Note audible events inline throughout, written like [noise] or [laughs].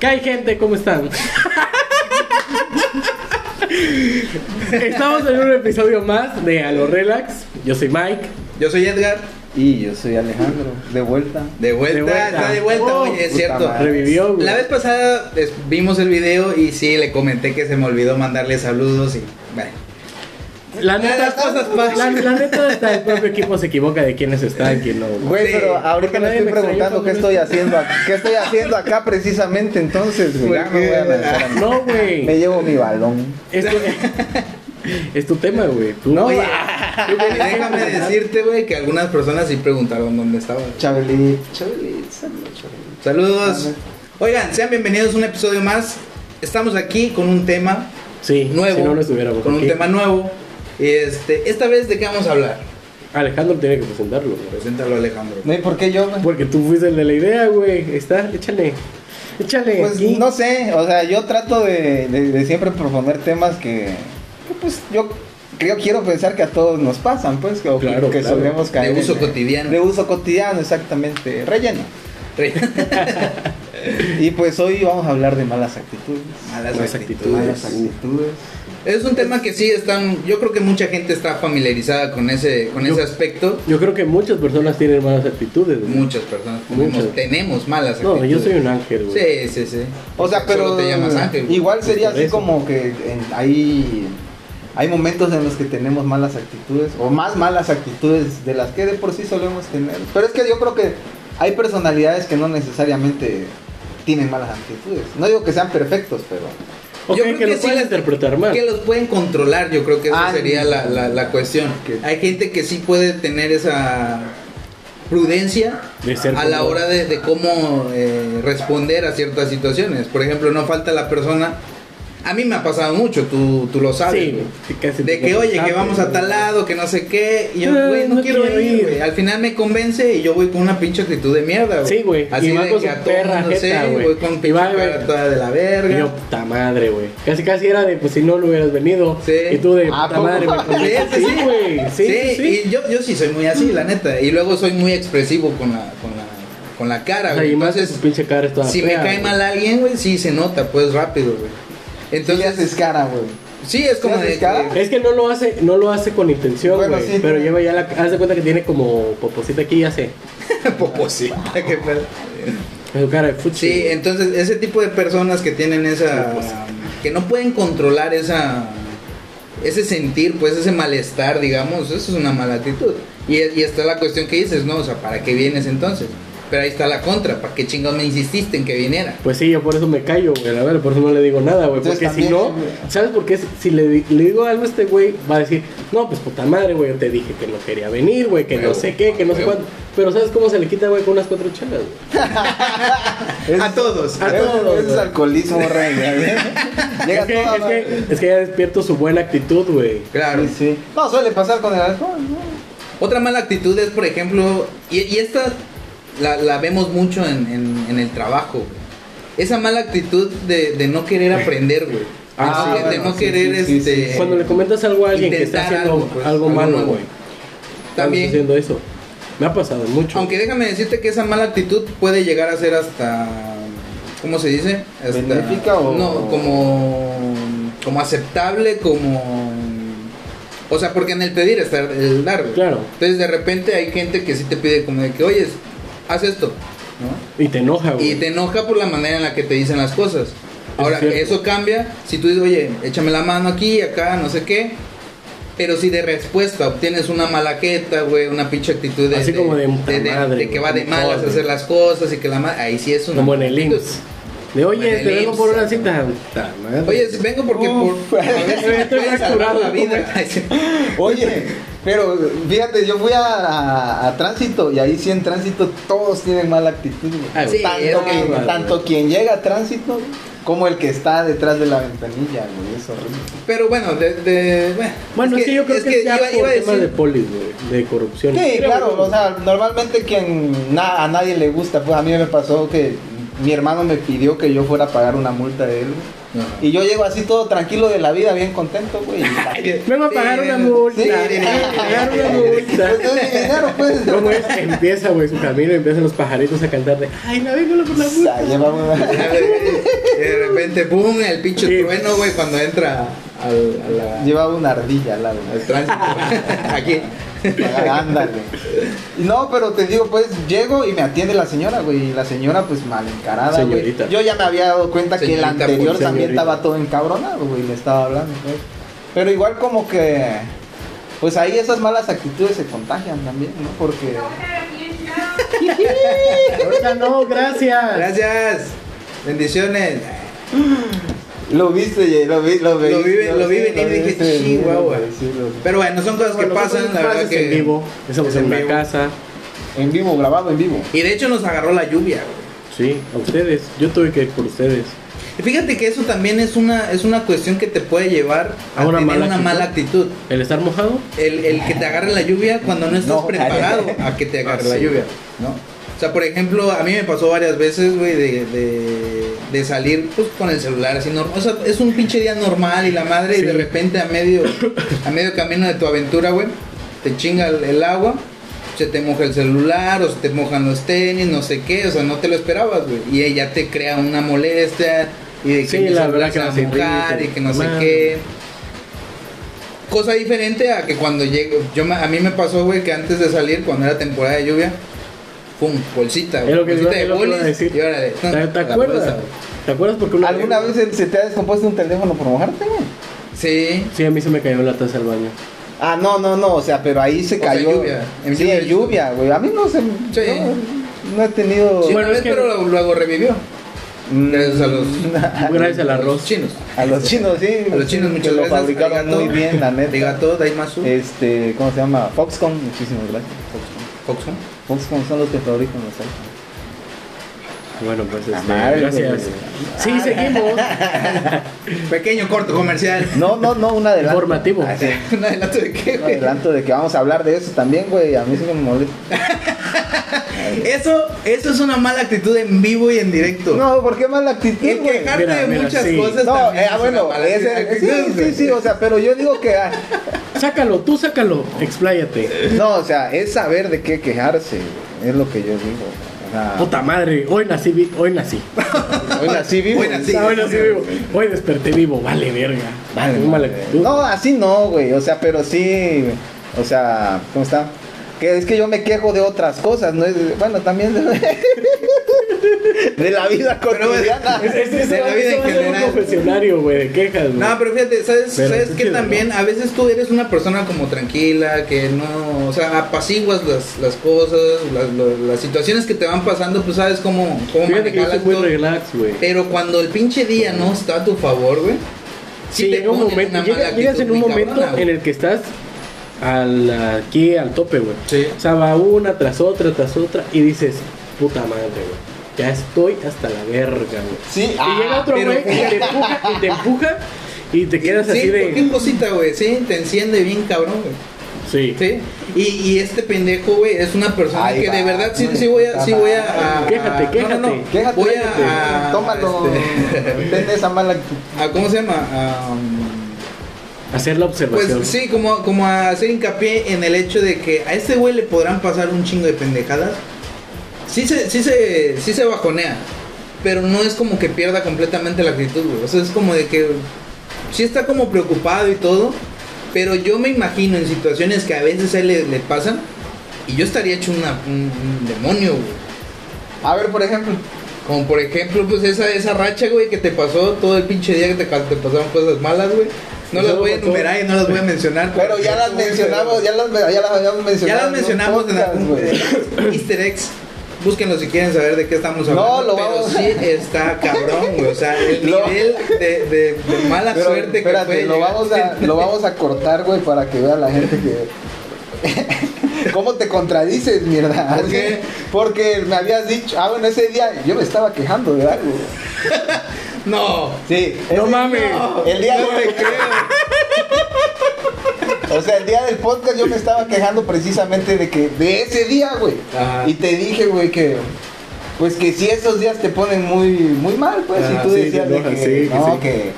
¿Qué hay gente? ¿Cómo están? Estamos en un episodio más de A lo Relax. Yo soy Mike. Yo soy Edgar. Y yo soy Alejandro, de vuelta. De vuelta, De vuelta. está de vuelta, Oh, oye, es cierto. madre. Revivió, güey. La vez pasada es- vimos el video y sí, le comenté que se me olvidó mandarle saludos y. La neta, Las cosas pasan. la, la neta, hasta el propio equipo se equivoca de quiénes están, quién no. Güey, Sí, pero ahorita me nadie estoy preguntando qué estoy haciendo acá, qué estoy haciendo acá precisamente entonces, güey. Ya me voy a lanzar. No, güey. Me llevo mi balón. Es tu, [laughs] es tu tema, güey. Tú No, Oye, Ah, déjame decirte, güey, que algunas personas sí preguntaron dónde estaba. Chabelit, Chabelit, saludos, Chabelit. Saludos. Oigan, sean bienvenidos a un episodio más. Estamos aquí con un tema Sí, nuevo. si no, no estuviéramos con aquí. un tema nuevo. Este, esta vez de qué vamos a hablar. Alejandro tiene que presentarlo, güey. Preséntalo, Alejandro. No, ¿y por qué yo, güey? Porque tú fuiste el de la idea, güey. Está, échale. Échale. Pues aquí. no sé, o sea, yo trato de, de- de siempre proponer temas que, que, pues yo creo, quiero pensar que a todos nos pasan, pues, que, o que- Claro, que claro. solemos caer. De uso en- cotidiano. De uso cotidiano, exactamente. Relleno. Re- [laughs] Y pues hoy vamos a hablar de malas actitudes. Malas Malas actitudes. Malas actitudes. Es un tema que sí están, yo creo que mucha gente está familiarizada con ese, con Yo- ese aspecto. Yo creo que muchas personas tienen malas actitudes. güey. Muchas personas tenemos, Muchas. tenemos malas No, actitudes. yo soy un ángel, güey. Sí, sí, sí. O sea, pero Solo te llamas Ángel. igual sería Por así eso. como que en- hay, hay momentos en los que tenemos malas actitudes o más malas actitudes de las que de por sí solemos tener. Pero es que yo creo que hay personalidades que no necesariamente tienen malas actitudes. No digo que sean perfectos, pero Ok, Yo creo que, que lo sí pueden las- interpretar mal. Que los pueden controlar, yo creo que eso Ah, sería la, la, la cuestión. que- Hay gente que sí puede tener esa prudencia De ser a la hora de, de cómo eh, responder a ciertas situaciones. Por ejemplo, no falta la persona. A mí me ha pasado mucho, tú, tú lo sabes. Sí, güey. sí, casi De que, oye, que vamos a tal lado, que no sé qué. Y yo, Ah, güey, no, no quiero, quiero ir, güey. Al final me convence y yo voy con una pinche actitud de mierda, güey. Sí, güey. Así Y de con que a todo perra mundo, jeta, güey. voy con Y pinche va, cara toda de la verga. Y yo, puta madre, güey. Casi, casi era de, pues si no, no hubieras venido. Sí. Y tú de, ¿A puta madre, güey. Sí, sí, Sí, güey. Sí, sí, sí. y yo, yo sí soy muy así, la neta. Y luego soy muy expresivo con la, con la, con la cara, O sea, güey. y más Entonces, pinche cara es toda si me cae güey. mal alguien, güey, sí se nota, pues rápido, güey. Entonces Entonces, haces cara, güey. sí, es como ¿Sí de cara? Es que no lo hace, no lo hace con intención, güey. Bueno, sí, pero sí. lleva ya la. Haz de cuenta que tiene como poposita aquí y hace. [laughs] Poposita, qué pedo. Su cara de fuchi. Sí, entonces ese tipo de personas que tienen esa que no pueden controlar esa ese sentir, pues ese malestar, digamos, eso es una mala actitud. Y, y está la cuestión que dices, no, o sea, ¿para qué vienes entonces? Pero ahí está la contra, ¿para qué chingados me insististe en que viniera? Pues sí, yo por eso me callo, güey. La verdad, por eso no le digo nada, güey. Porque si no. ¿sabes por qué? Si le, le digo algo a este güey, va a decir, no, pues puta madre, güey. Yo te dije que no quería venir, güey. Que no sé qué, que no sé cuánto. Pero ¿sabes cómo se le quita, güey? Con unas cuatro chelas, güey. [laughs] A todos. A todos, Es alcoholismo, rey. [laughs] Llega Es que, toda es, la- que, es que ya despierto su buena actitud, güey. Claro. Sí, sí. No, suele pasar con el alcohol, ¿no? Otra mala actitud es, por ejemplo, y, y esta la, la vemos mucho en, en- en el trabajo, güey. Esa mala actitud de, de no querer aprender, güey. Ah, de, de bueno, no sí, querer, sí, sí, este... sí. Cuando le comentas algo a alguien que está Intentar haciendo algo, pues, algo malo, güey. También. Estás haciendo eso. Me ha pasado mucho. Aunque déjame decirte que esa mala actitud puede llegar a ser hasta. ¿Cómo se dice? Hasta- ¿Benéfica o- No, como. Como aceptable, como. O sea, porque en el pedir está el dar. güey. Claro. Entonces, de repente hay gente que sí te pide, como de que, oye, haz esto. ¿no? Y te enoja, güey. Y te enoja por la manera en la que te dicen las cosas. Ahora, cierto. eso cambia si tú dices, oye, échame la mano aquí, acá, no sé qué. Pero si de respuesta obtienes una malaqueta, güey, una pinche actitud de, Así como de puta de- de- madre, de que va de malas a hacer las cosas y que la ma- ahí sí es una Como en el. IMSS. De oye, te vengo por una cita. Oye, vengo porque Uf. por, [laughs] Estoy fracturado, la vida. [laughs] Oye, pero fíjate, yo fui a, a- a tránsito y ahí sí en tránsito todos tienen mala actitud. Ah, sí, tanto, que- quien, tanto quien llega a tránsito como el que está detrás de la ventanilla, güey. Es horrible. Pero bueno, de, de- bueno, Bueno, es que, yo creo que, es ya iba, por iba a temas de decir, polis, güey, de corrupción. Sí, Creo, claro, o sea, normalmente quien na- a nadie le gusta, pues a mí me pasó que mi hermano me pidió que yo fuera a pagar una multa de él. güey. Ajá. Y yo llego así todo tranquilo de la vida, bien contento, güey. y- va [laughs] a pagar una multa. sí, pagar una multa. Pues no es dinero, pues. [laughs] ¿Cómo es? Empieza, güey, su camino y empiezan los pajaritos a cantar de Ay, navégualo por la O sea, multa. lleva una- De repente, ¡pum! El pinche Sí. trueno, güey, cuando entra al, a la- Llevaba una ardilla al lado. al tránsito. [laughs] Aquí. Ándale. No, pero te digo, pues llego y me atiende la señora, güey. Y la señora, pues mal encarada, güey. Señorita. Yo ya me había dado cuenta que el anterior también señorita. estaba todo encabronado, güey. Le estaba hablando. Pero igual, como que. Pues ahí esas malas actitudes se contagian también, ¿no? Porque. [laughs] Ahorita no, gracias. Gracias. Bendiciones. [laughs] Lo viste, lo vi, lo vi. Lo vi- lo vi venir y dije, "Chihuahua". Pero bueno, son cosas que pasan, la verdad que. en vivo. Estamos es en vivo. casa. En vivo, grabado en vivo. Y de hecho nos agarró la lluvia, güey. Sí, a ustedes. Yo tuve que ir por ustedes. Y fíjate que eso también es una, es una cuestión que te puede llevar a, ¿A una tener mala una actitud? mala actitud. ¿El estar mojado? El, el que te agarre la lluvia cuando no estás No. preparado a que te agarre Ah, la sí. lluvia, ¿no? O sea, por ejemplo, a mí me pasó varias veces, güey, de, de, de salir pues, con el celular así normal. O sea, es un pinche día normal y la madre, y de repente a medio, a medio camino de tu aventura, güey, te chinga el, el agua, se te moja el celular o se te mojan los tenis, no sé qué, o sea, no te lo esperabas, güey. Y ella te crea una molestia y de que Sí, la verdad se que a mojar y que no sé qué. Cosa diferente a que cuando llego, yo me- a mí me pasó, güey, que antes de salir, cuando era temporada de lluvia, pum, bolsita, güey, Es lo que, bolsita es de lo bolis, decir. y órale, ¿Te, te acuerdas? bolsa. ¿Te acuerdas porque una ¿Alguna vez se- se te ha descompuesto un teléfono por mojarte, güey? Sí, Sí, a mí se me cayó la taza al baño. Ah, no, no, no, o sea, pero ahí se O sea, cayó. lluvia. En sí, lluvia. en lluvia, güey. A mí no se. Sí. No, no he tenido. sí Bueno, es que- pero luego, luego revivió. Mm, Gracias a los- [laughs] Gracias al A arroz. los chinos. A los chinos, sí. A los chinos, que muchas lo gracias. fabricaron Arigato. muy bien, la neta. Arigato, daimasu. Este, ¿cómo se llama? Foxconn, muchísimas gracias. Foxconn. Foxconn. Foxconn son los que fabrican los iPhones. Bueno, pues este, gracias. Sí, seguimos. [laughs] Pequeño corto comercial. No, no, no, un adelanto. Informativo. Ah, sí. [laughs] Un adelanto de qué, Un güey. adelanto de que vamos a hablar de eso también, güey. A mí sí me molesta. [laughs] Eso, eso es una mala actitud en vivo y en directo. No, ¿por qué mala actitud, El quejarte Mira, de mira, muchas sí. cosas No, también eh, es bueno, ese- actitud, sí, sí, sí, o sea, pero yo digo que, ah, Sácalo, tú sácalo. Expláyate. no, o sea, es saber de qué quejarse, es lo que yo digo. O sea, Puta madre, hoy nací, vi- hoy nací. [laughs] hoy nací vivo. Hoy nací. Ah, hoy nací vivo. Hoy desperté vivo, vale verga. Vale, actitud. No, así no, güey, o sea, pero sí, o sea, ¿cómo está? Que es que yo me quejo de otras cosas, no es, de- bueno, también [laughs] [laughs] de, la vida cotidiana. Es- es- es- De la vida en un confesionario, güey, de quejas, güey. No, pero fíjate, ¿sabes, Pero ¿sabes chido, también a veces tú eres una persona como tranquila, que no, o sea, apaciguas las, las cosas, las, lo- las situaciones que te van pasando, pues sabes cómo, cómo manejarlas relax, güey. Pero cuando el pinche día no está a tu favor, güey, sí Sí, te llega un momento, una llega- mala llegas en un momento en el que estás al, aquí al tope, güey. Sí. O sea, va una tras otra, tras otra, y dices, puta madre, güey. Ya estoy hasta la verga, güey. Sí, y ah, llega otro pero güey y te empuja, y te empuja, y te quedas sí, así cualquier de. cosita, güey, sí, te enciende bien cabrón, güey. Sí. Sí, y, y este pendejo, güey, es una persona Ahí que de verdad sí, sí voy a, sí voy a, a- Quéjate, quéjate. No, no, no. Quéjate, voy a, a- Tómalo, este, ten esa mala actitud. a- ¿cómo se llama? A, um, Hacer la observación. pues sí, como, como a hacer hincapié en el hecho de que a este güey le podrán pasar un chingo de pendejadas. Sí se, sí se, sí se bajonea, pero no es como que pierda completamente la actitud, güey. O sea, es como de que sí está como preocupado y todo, pero yo me imagino en situaciones que a veces a él le, le pasan y yo estaría hecho una, un, un demonio, güey. A ver, por ejemplo. Como por ejemplo, pues esa, esa racha, güey, que te pasó todo el pinche día que te, te pasaron cosas malas, güey. No las voy a enumerar y no las voy a mencionar. Pero ya las [laughs] mencionamos, ya las, ya las habíamos Ya mencionado. las en un mencionamos en algún. [laughs] Easter eggs. Búsquenlo si quieren saber de qué estamos No, hablando. lo pero vamos- sí está cabrón, güey. O sea, el [laughs] Lo- nivel de, de- de mala Pero, suerte que espérate, puede lo vamos, a, lo vamos a cortar, güey, para que vea la gente que... [laughs] ¿Cómo te contradices, mierda? ¿Por qué? Porque me habías dicho, ah, bueno, ese día yo me estaba quejando de algo. [laughs] No. Sí. No mames. El día No de- te creo. O sea, el día del podcast yo me estaba quejando precisamente de que de ese día, güey. Ajá. Y te dije, güey, que Pues que si esos días te ponen muy, muy mal, pues, Ah, y tú sí, decías de que, sí, que no, sí. que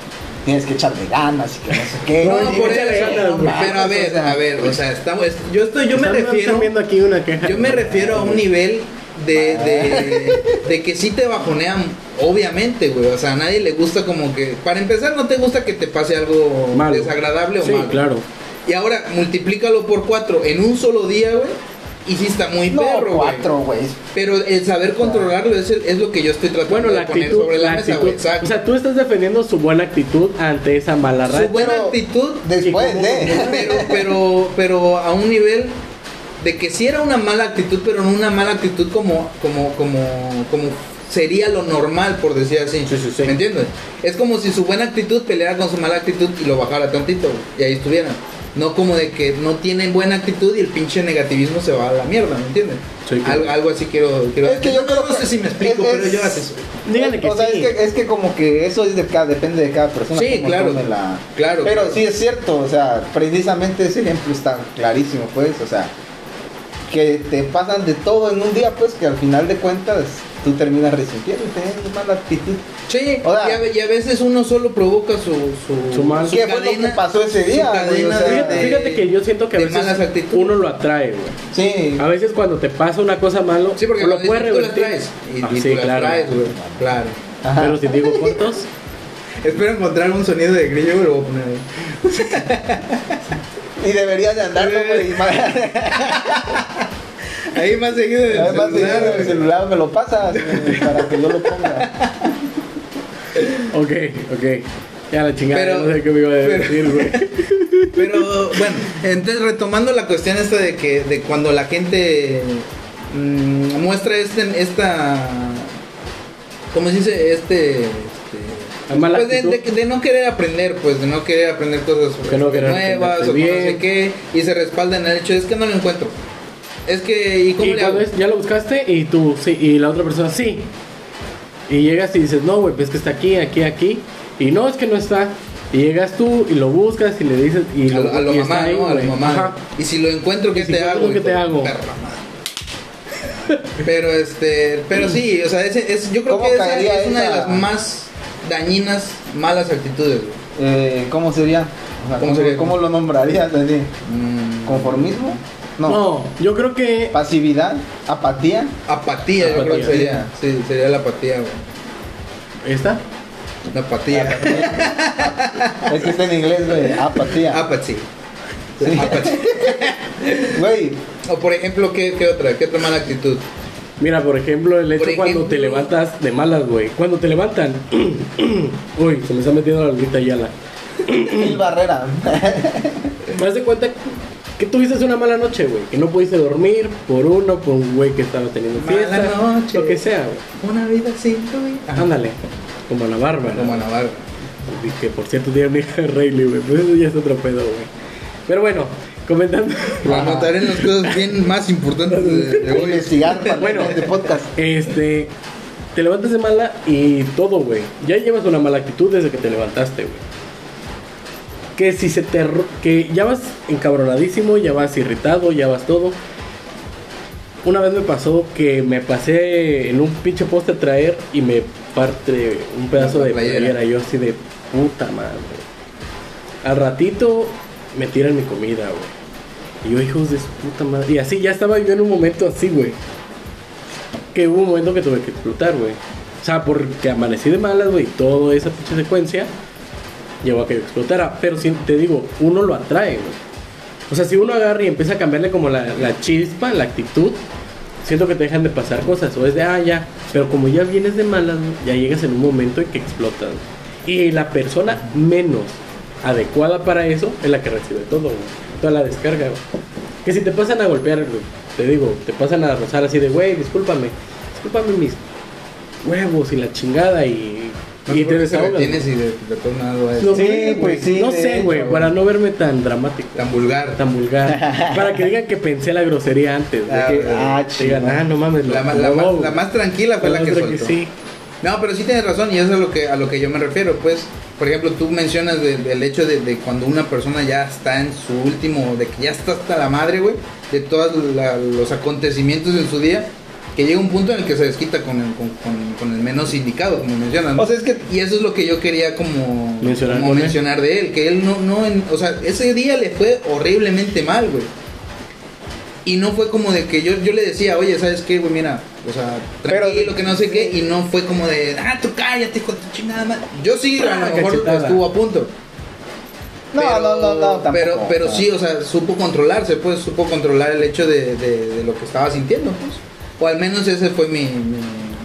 tienes que echarle ganas y que no sé qué. No, No, por eso. ganas. Pero a ver, a ver, o sea, estamos, yo estoy, yo me refiero, viendo aquí una queja. yo me refiero a un nivel de, de, [laughs] de que sí te bajonean, obviamente, güey. O sea, a nadie le gusta como que, para empezar, no te gusta que te pase algo Malo. desagradable o Sí, malo. claro. Y ahora, multiplícalo por cuatro en un solo día, güey. Y sí está muy No, perro, güey. cuatro, güey. Pero el saber controlarlo es, el- es lo que yo estoy tratando Bueno, la de poner actitud, sobre la, la mesa, actitud. güey. Exacto. O sea, tú estás defendiendo su buena actitud ante esa mala racha. Su buena actitud Después de. pero, pero, pero a un nivel de que sí era una mala actitud, pero no una mala actitud como, como, como, como sería lo normal, por decir así. Sí, sí, sí. ¿Me entiendes? Es como si su buena actitud peleara con su mala actitud y lo bajara tantito güey, y ahí estuvieran. No como de que no tienen buena actitud y el pinche negativismo se va a la mierda, ¿me? Sí, claro. algo, algo así quiero, quiero Es que yo no, creo no que sé si me explico, es- pero yo así soy. Díganle que o sea, sí. es que, es que como que eso es de cada, depende de cada persona. Sí, claro. la- Claro, Pero claro. sí es cierto, o sea, precisamente ese ejemplo está clarísimo, pues, o sea, que te pasan de todo en un día, pues, que al final de cuentas tú terminas resintiendo y teniendo mala actitud. Sí, O sea- y, a, ve- y a veces uno solo provoca su, su, Su mal- ¿Qué fue lo que pasó ese su día, güey? O sea, Fíjate, de- fíjate que yo siento que a veces uno lo atrae, güey. Sí, A veces cuando te pasa una cosa malo, Sí, porque lo puedes dices, tú revertir. traes. Y, Ah, y sí, tú claro. traes, güey. Claro. Ajá. Pero si digo cortos, [laughs] Espero encontrar un sonido de grillo, lo voy a poner ahí. Y deberías de andarlo, güey. y más- [laughs] Ahí más seguido del Además, celular, el güey. celular me lo pasas güey, para que yo lo ponga. ok, ok. Ya la chingada, Pero- no sé qué me iba a pero- decir, güey. [laughs] Pero bueno, entonces retomando la cuestión esta de que de cuando la gente mm, muestra este esta ¿cómo se dice? Este, mala pues de, de- de no querer aprender, pues de no querer aprender cosas Que no querer nuevas o no sé qué y se respalda en el hecho es que no lo encuentro. Es que y cómo Y le hago? cuando es- ya lo buscaste y tú, sí, y la otra persona, sí. Y llegas y dices, no, güey, pues que está aquí, aquí, aquí. Y no, es que no está. Y llegas tú y lo buscas y le dices, y a lo, lo, a lo y mamá, ahí, ¿no? A lo mamá. Ajá. Y si lo encuentro, ¿qué si te encuentro, hago? ¿qué te hago? [laughs] Pero este, pero sí, o sea, ese- es, yo creo ¿Cómo que esa es una de las más dañinas, malas actitudes. güey. Eh, ¿Cómo sería? O sea, ¿Cómo ¿cómo, sería? cómo lo nombrarías así? Mm, ¿Conformismo? No. No, yo creo que ¿Pasividad? ¿Apatía? Apatía, yo creo que Apatía. sería. Sí, sería la apatía, güey. esta. La apatía. Es que está en inglés, güey. Apatía. Apatía. Sí. Apatía. Güey, O por ejemplo, ¿qué, qué otra? ¿Qué otra mala actitud? Mira, por ejemplo, el hecho cuando te levantas de malas, güey. Cuando te levantan. [clears throat] Uy, se me está metiendo la lupita Yala. Gil Barrera. [laughs] Me das de cuenta que tuviste una mala noche, güey. Que no pudiste dormir por uno, por un güey que estaba teniendo Mala fiesta. noche. Lo que sea, güey. Una vida sin tu vida. Ándale. Como la Bárbara. Como la barba. Y Que por cierto tiene una hija Rayleigh, güey. Pues eso ya es otro pedo, güey. Pero bueno, comentando. Lo anotaré en las cosas bien más importantes de, de hoy. investigar para [laughs] Bueno. este podcast. Este. Te levantas de mala y todo, güey. Ya llevas una mala actitud desde que te levantaste, güey. Que si se te. ro- Que ya vas encabronadísimo, ya vas irritado, ya vas todo. Una vez me pasó que me pasé en un pinche poste a traer y me parte un pedazo de playera. playera. Yo así de puta madre. Al ratito me tiran mi comida, güey. Y yo, hijos de su puta madre. Y así, ya estaba yo en un momento así, güey. Que hubo un momento que tuve que explotar, güey. O sea, porque amanecí de malas, güey. Toda esa pinche secuencia llevó a que yo explotara. Pero si te digo, uno lo atrae, güey. O sea, si uno agarra y empieza a cambiarle como la, la chispa, la actitud, siento que te dejan de pasar cosas. O es de, ah, ya. Pero como ya vienes de malas, ya llegas en un momento en que explotas. Y la persona menos adecuada para eso es la que recibe todo, güey. Toda la descarga, güey. Que si te pasan a golpear, güey, te digo, te pasan a rozar así de, güey, discúlpame. Discúlpame mis huevos y la chingada y, No y te desahogas. retienes güey. y de, de todo nada es No Sí, pues sí, No sé, güey, para no verme tan dramático. tan vulgar. Tan vulgar. [laughs] para que digan que pensé la grosería antes. Ah, que, ah, digan, ah, no mames. lo- La, más- lo la, más, hago". la tranquila fue la, que soltó. sí. No, pero sí tienes razón y eso es a lo que, a lo que yo me refiero. Pues, por ejemplo, tú mencionas de- del hecho de, de cuando una persona ya está en su último, de que ya está hasta la madre, güey, de todos la- los acontecimientos en su día, que llega un punto en el que se desquita con el, con, con- con el menos indicado, como mencionas. ¿no? O sea, es que y eso es lo que yo quería como Mencionar como mencionar de él, que él no, no, en- o sea, ese día le fue horriblemente mal, güey. Y no fue como de que yo, yo le decía, oye, ¿sabes qué, güey? Mira, o sea, Pero- tranquilo, que no sé qué, y no fue como de, ah, tú cállate, hijo de tu chingada madre. Yo sí, a Ah, lo mejor cachetada. estuvo a punto. No, pero, no, no, no, tampoco. Pero, pero No. sí, o sea, supo controlarse, pues, supo controlar el hecho de, de- de lo que estaba sintiendo, pues. O al menos ese fue mi, mi,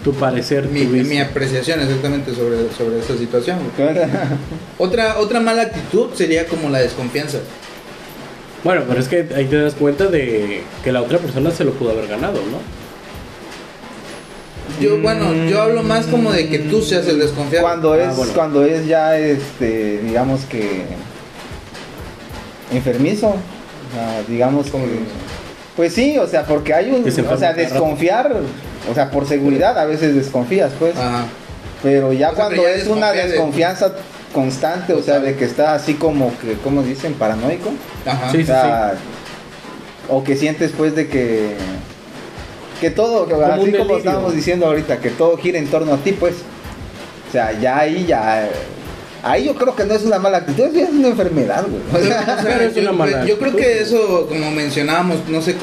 Tu parecer, mi, mi apreciación exactamente sobre, sobre esta situación. [laughs] Otra, otra mala actitud sería como la desconfianza. Bueno, pero es que ahí te das cuenta de que la otra persona se lo pudo haber ganado, ¿no? Yo, bueno, yo hablo más como de que tú seas el desconfiado. cuando Ah, es bueno. cuando es ya este digamos que enfermizo o sea, digamos ¿Cómo que- que? pues sí o sea porque hay un se o sea rato. desconfiar o sea por seguridad a veces desconfías pues Ajá. pero ya O sea, cuando ya es una de- desconfianza constante o sea de que está así como que cómo dicen paranoico. Ajá. Sí, o sea o que sientes pues de que que todo que un así como estábamos diciendo ahorita que todo gira en torno a ti pues. O sea ya ahí ya ahí yo creo que no es una mala actitud es una enfermedad güey. O sea, o sea, Pero es yo, una mala yo creo actitud. que eso, como mencionábamos, no sé,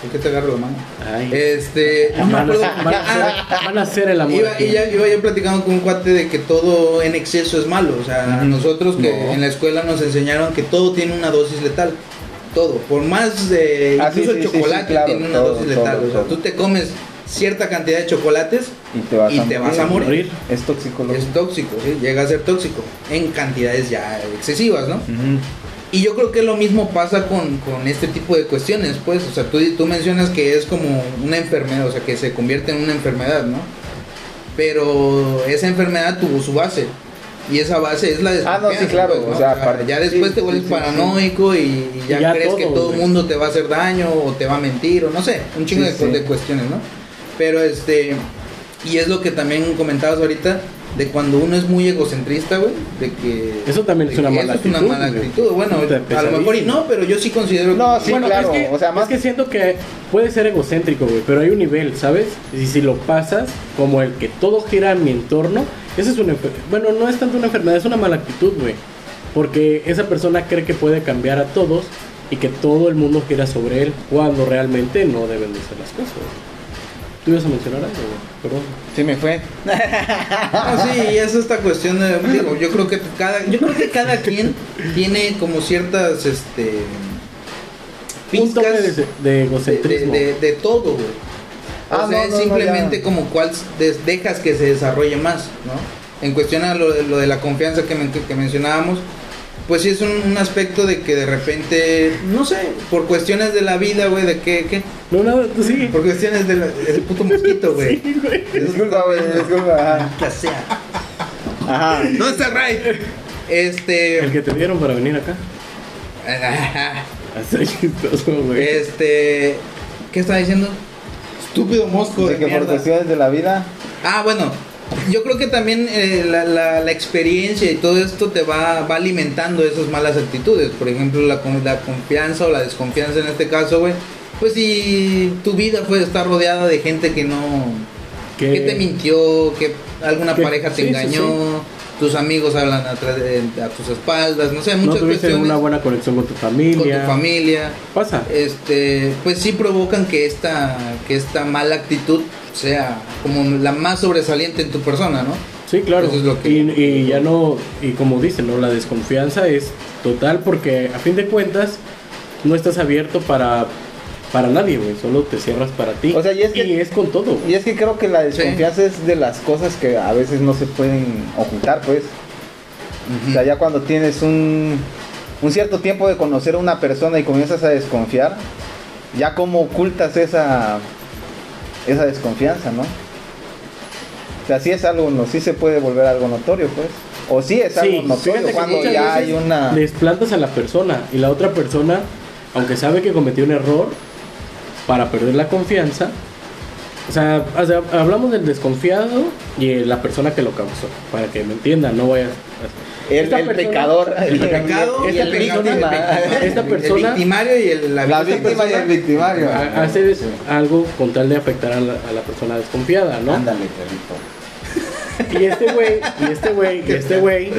¿por qué te agarro la mano? Ay. Este, no me van, acuerdo. a, van a hacer, Ah, van a hacer el amor. Iba, y ya- iba yo platicando con un cuate de que todo en exceso es malo. O sea, Ujú. nosotros que No. en la escuela nos enseñaron que todo tiene una dosis letal. Todo. Por más de. Ah, incluso sí, el sí, chocolate claro, tiene una todo, dosis todo, letal. o sea, todo. tú te comes cierta cantidad de chocolates y te vas, y a, te vas a morir. morir. es tóxico Es tóxico, ¿sí? llega a ser tóxico. En cantidades ya excesivas, ¿no? Ujú. Y yo creo que lo mismo pasa con, con este tipo de cuestiones, pues, o sea, tú, tú mencionas que es como una enfermedad, o sea, que se convierte en una enfermedad, ¿no? Pero esa enfermedad tuvo su base. Y esa base es la Ah, no, sí, desconfianza, claro, pues, ¿no? o sea, para- ya después sí, te vuelves sí, sí, paranoico Y, y ya, Y ya crees que todo, el mundo te va a hacer daño o te va a mentir o no sé, un chingo de cuestiones, ¿no? Pero este, y es lo que también comentabas ahorita, de cuando uno es muy egocentrista, güey, de que... Eso también es una mala eso es una actitud, mala actitud. Bueno, a lo mejor y no, pero yo sí considero No, sí, bueno, claro, es que, o sea, más- es que siento que puede ser egocéntrico, güey, pero hay un nivel, ¿sabes? Y si lo pasas como el que todo gira en mi entorno, eso es una bueno, no es tanto una enfermedad, es una mala actitud, güey. Porque esa persona cree que puede cambiar a todos y que todo el mundo gira sobre él cuando realmente no deben de ser las cosas. güey. ¿Tú ibas a mencionar algo, güey? Perdón. Sí me fue No, sí, y es esta cuestión de, digo, yo creo que cada, yo creo que cada quien tiene como ciertas, este, pizcas de, de de, egocentrismo. de- de todo, güey. O Ah, sea, no, no, simplemente como cuál des- dejas que se desarrolle más, ¿no? En cuestión a lo, de- lo de la confianza que, men- que mencionábamos, pues sí es un, un aspecto de que de repente, no sé, por cuestiones de la vida, güey, de que, ¿qué? No, nada, tú sigue. Por cuestiones del del puto mosquito, güey. [laughs] Sí, güey. disculpa güey disculpa ajá. Que sea. ajá No está right. Este. El que te dieron para venir acá. [laughs] Así chistoso, güey. Este. ¿Qué estaba diciendo? Estúpido mosco de, de que por cuestiones de la vida Ah, bueno. Yo creo que también eh, la, la- la experiencia y todo esto te va, va alimentando esas malas actitudes. Por ejemplo, la, con- la confianza o la desconfianza en este caso, güey. Pues si tu vida fue estar rodeada de gente que no... Que- Que te mintió, que alguna que- pareja te sí, sí, engañó, tus amigos hablan de- a tus espaldas, no sé, no muchas tuviste cuestiones una buena conexión con tu con familia. tu familia Pasa. este pues sí provocan que esta que esta mala actitud sea como la más sobresaliente en tu persona no Sí, claro. Eso es lo que- y, y ya no, y como dicen, ¿no? La desconfianza es total porque a fin de cuentas no estás abierto para, para nadie, güey. Solo te cierras para ti. O sea, y es que- con todo. y es que creo que la desconfianza es de las cosas que a veces no se pueden ocultar pues O sea, ya cuando tienes un, un cierto tiempo de conocer a una persona y comienzas a desconfiar, ya como ocultas esa, esa desconfianza, ¿no? O sea, sí es algo, no, sí se puede volver algo notorio, pues. O sí es algo Sí, notorio cuando ya hay una... Les plantas a la persona y la otra persona, aunque sabe que cometió un error, para perder la confianza, o sea, o sea, hablamos del desconfiado y la persona que lo causó, para que me entiendan, no vaya a- El, el pecador. [laughs] El pecado y Esta el persona- víctima. esta El persona- victimario y el, la, víctima y el victimario. Ha- Hace algo con tal de afectar a la, a la persona desconfiada, ¿no? Ándale, perrito. Y este güey, y este güey, y este güey,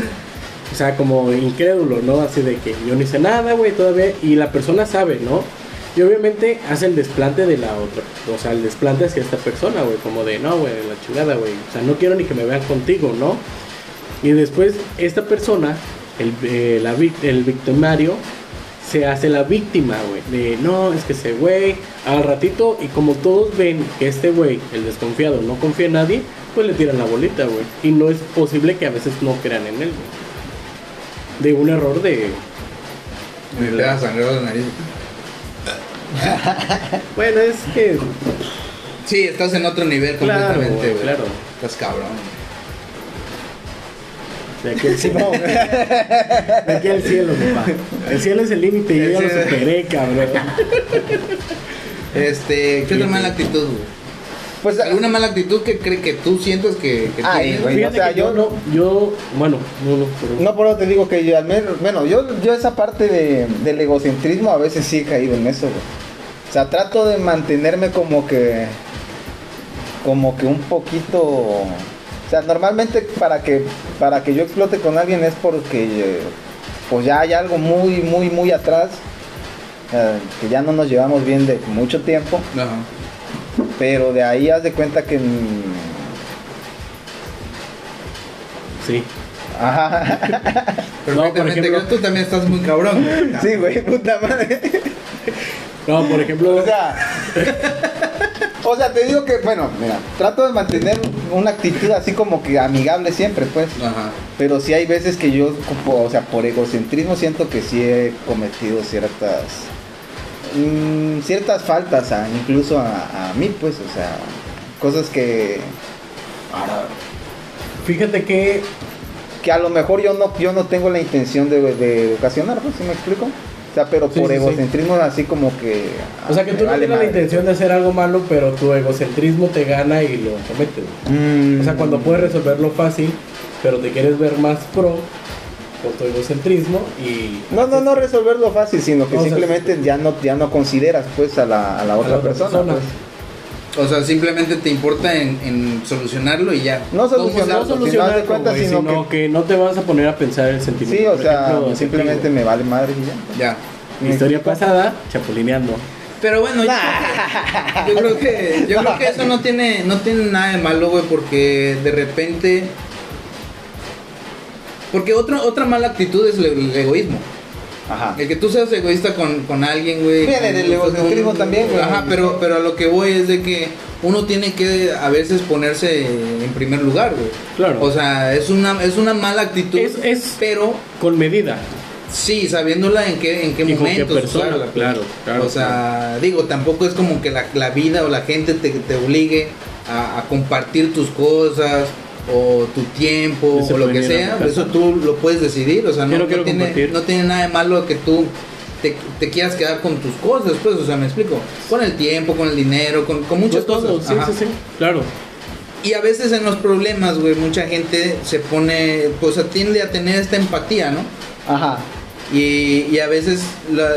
o sea, como incrédulo, ¿no? Así de que yo no hice nada, güey, todavía. Y la persona sabe, ¿no? Y obviamente hace el desplante de la otra. O sea, el desplante hacia esta persona, güey. Como de, no, güey, la chingada, güey. O sea, no quiero ni que me vean contigo, ¿no? Y después esta persona, el, eh, la, el victimario, se hace la víctima, güey. De, no, es que ese güey, al ratito, y como todos ven que este güey, el desconfiado, no confía en nadie, pues le tiran la bolita, güey. Y no es posible que a veces no crean en él, güey. De un error de... Me pega sangrado la nariz. [laughs] Bueno, es que... Sí, estás en otro nivel Claro, completamente, güey, güey. claro. Estás cabrón. De aquí al cielo. [laughs] De aquí al cielo, papá. El cielo es el límite y yo ya lo superé, cabrón. Este, ¿qué otra mala actitud, güey? Pues ¿Alguna mala actitud que cree que tú sientes que, que Ay, tienes? güey. O sea, yo yo- no... Yo... Bueno, no, no, pero... No, por eso te digo que yo al menos, bueno, yo, yo esa parte de, del egocentrismo a veces sí he caído en eso, güey. O sea, trato de mantenerme como que, como que un poquito, o sea, normalmente para que, para que yo explote con alguien es porque, eh, pues ya hay algo muy, muy, muy atrás, eh, que ya no nos llevamos bien de mucho tiempo, Ajá. pero de ahí haz de cuenta que, Sí. ajá, [laughs] No, por ejemplo- tú también estás muy cabrón. güey. sí, güey, puta madre. No, por ejemplo... O sea, [laughs] o sea, te digo que, bueno, mira, trato de mantener una actitud así como que amigable siempre, pues. Ajá. Pero sí hay veces que yo, o sea, por egocentrismo siento que sí he cometido ciertas, mm, ciertas faltas, a- incluso a, a mí, pues, o sea, cosas que, Fíjate que que a lo mejor yo no, yo no tengo la intención de, de ocasionar, pues, ¿sí me explico? O sea, pero Sí, por sí, sí. egocentrismo así como que... O sea que tú no tienes la intención de hacer algo malo, pero tu egocentrismo te gana y lo cometes. Mm. O sea, cuando puedes resolverlo fácil, pero te quieres ver más pro con tu egocentrismo y... No, no, no resolverlo fácil, sino que No, o sea, simplemente ya no ya no consideras pues a la, a la otra la otra persona. persona. pues. O sea, simplemente te importa en, en solucionarlo y ya. No ¿Cómo solucionar- se- No solucionar, das cuenta, sino sino que... no te vas a poner a pensar el sentimiento. Sí, o sea, ejemplo, simplemente así me vale madre y ya. Ya. Mi historia pasada, chapulineando. Pero bueno, yo, yo creo que yo creo que eso no tiene no tiene nada de malo, güey, porque de repente porque otra otra mala actitud es el, el egoísmo. Ajá. El que tú seas egoísta con, con alguien, güey. Viene con- del egocentrismo también, güey. Ajá, pero, pero a lo que voy es de que uno tiene que a veces ponerse en primer lugar, güey. Claro. O sea, es una, es una mala actitud. Es- es- pero Con medida. sí, sabiéndola en qué, en qué Y con qué momentos. persona, pues. claro, claro, O sea, digo, tampoco es como que la, la vida o la gente te, te obligue a, a compartir tus cosas o tu tiempo o lo que sea. Eso tú lo puedes decidir. O sea, no, tiene, compartir. no tiene nada de malo que tú te, te quieras quedar con tus cosas, pues, o sea, me explico. Con el tiempo, con el dinero, con, con muchas todo, cosas. Sí, Ajá. sí, sí. Claro. Y a veces en los problemas, güey, mucha gente se pone, pues tiende a tener esta empatía, ¿no? Ajá. Y, y a veces la,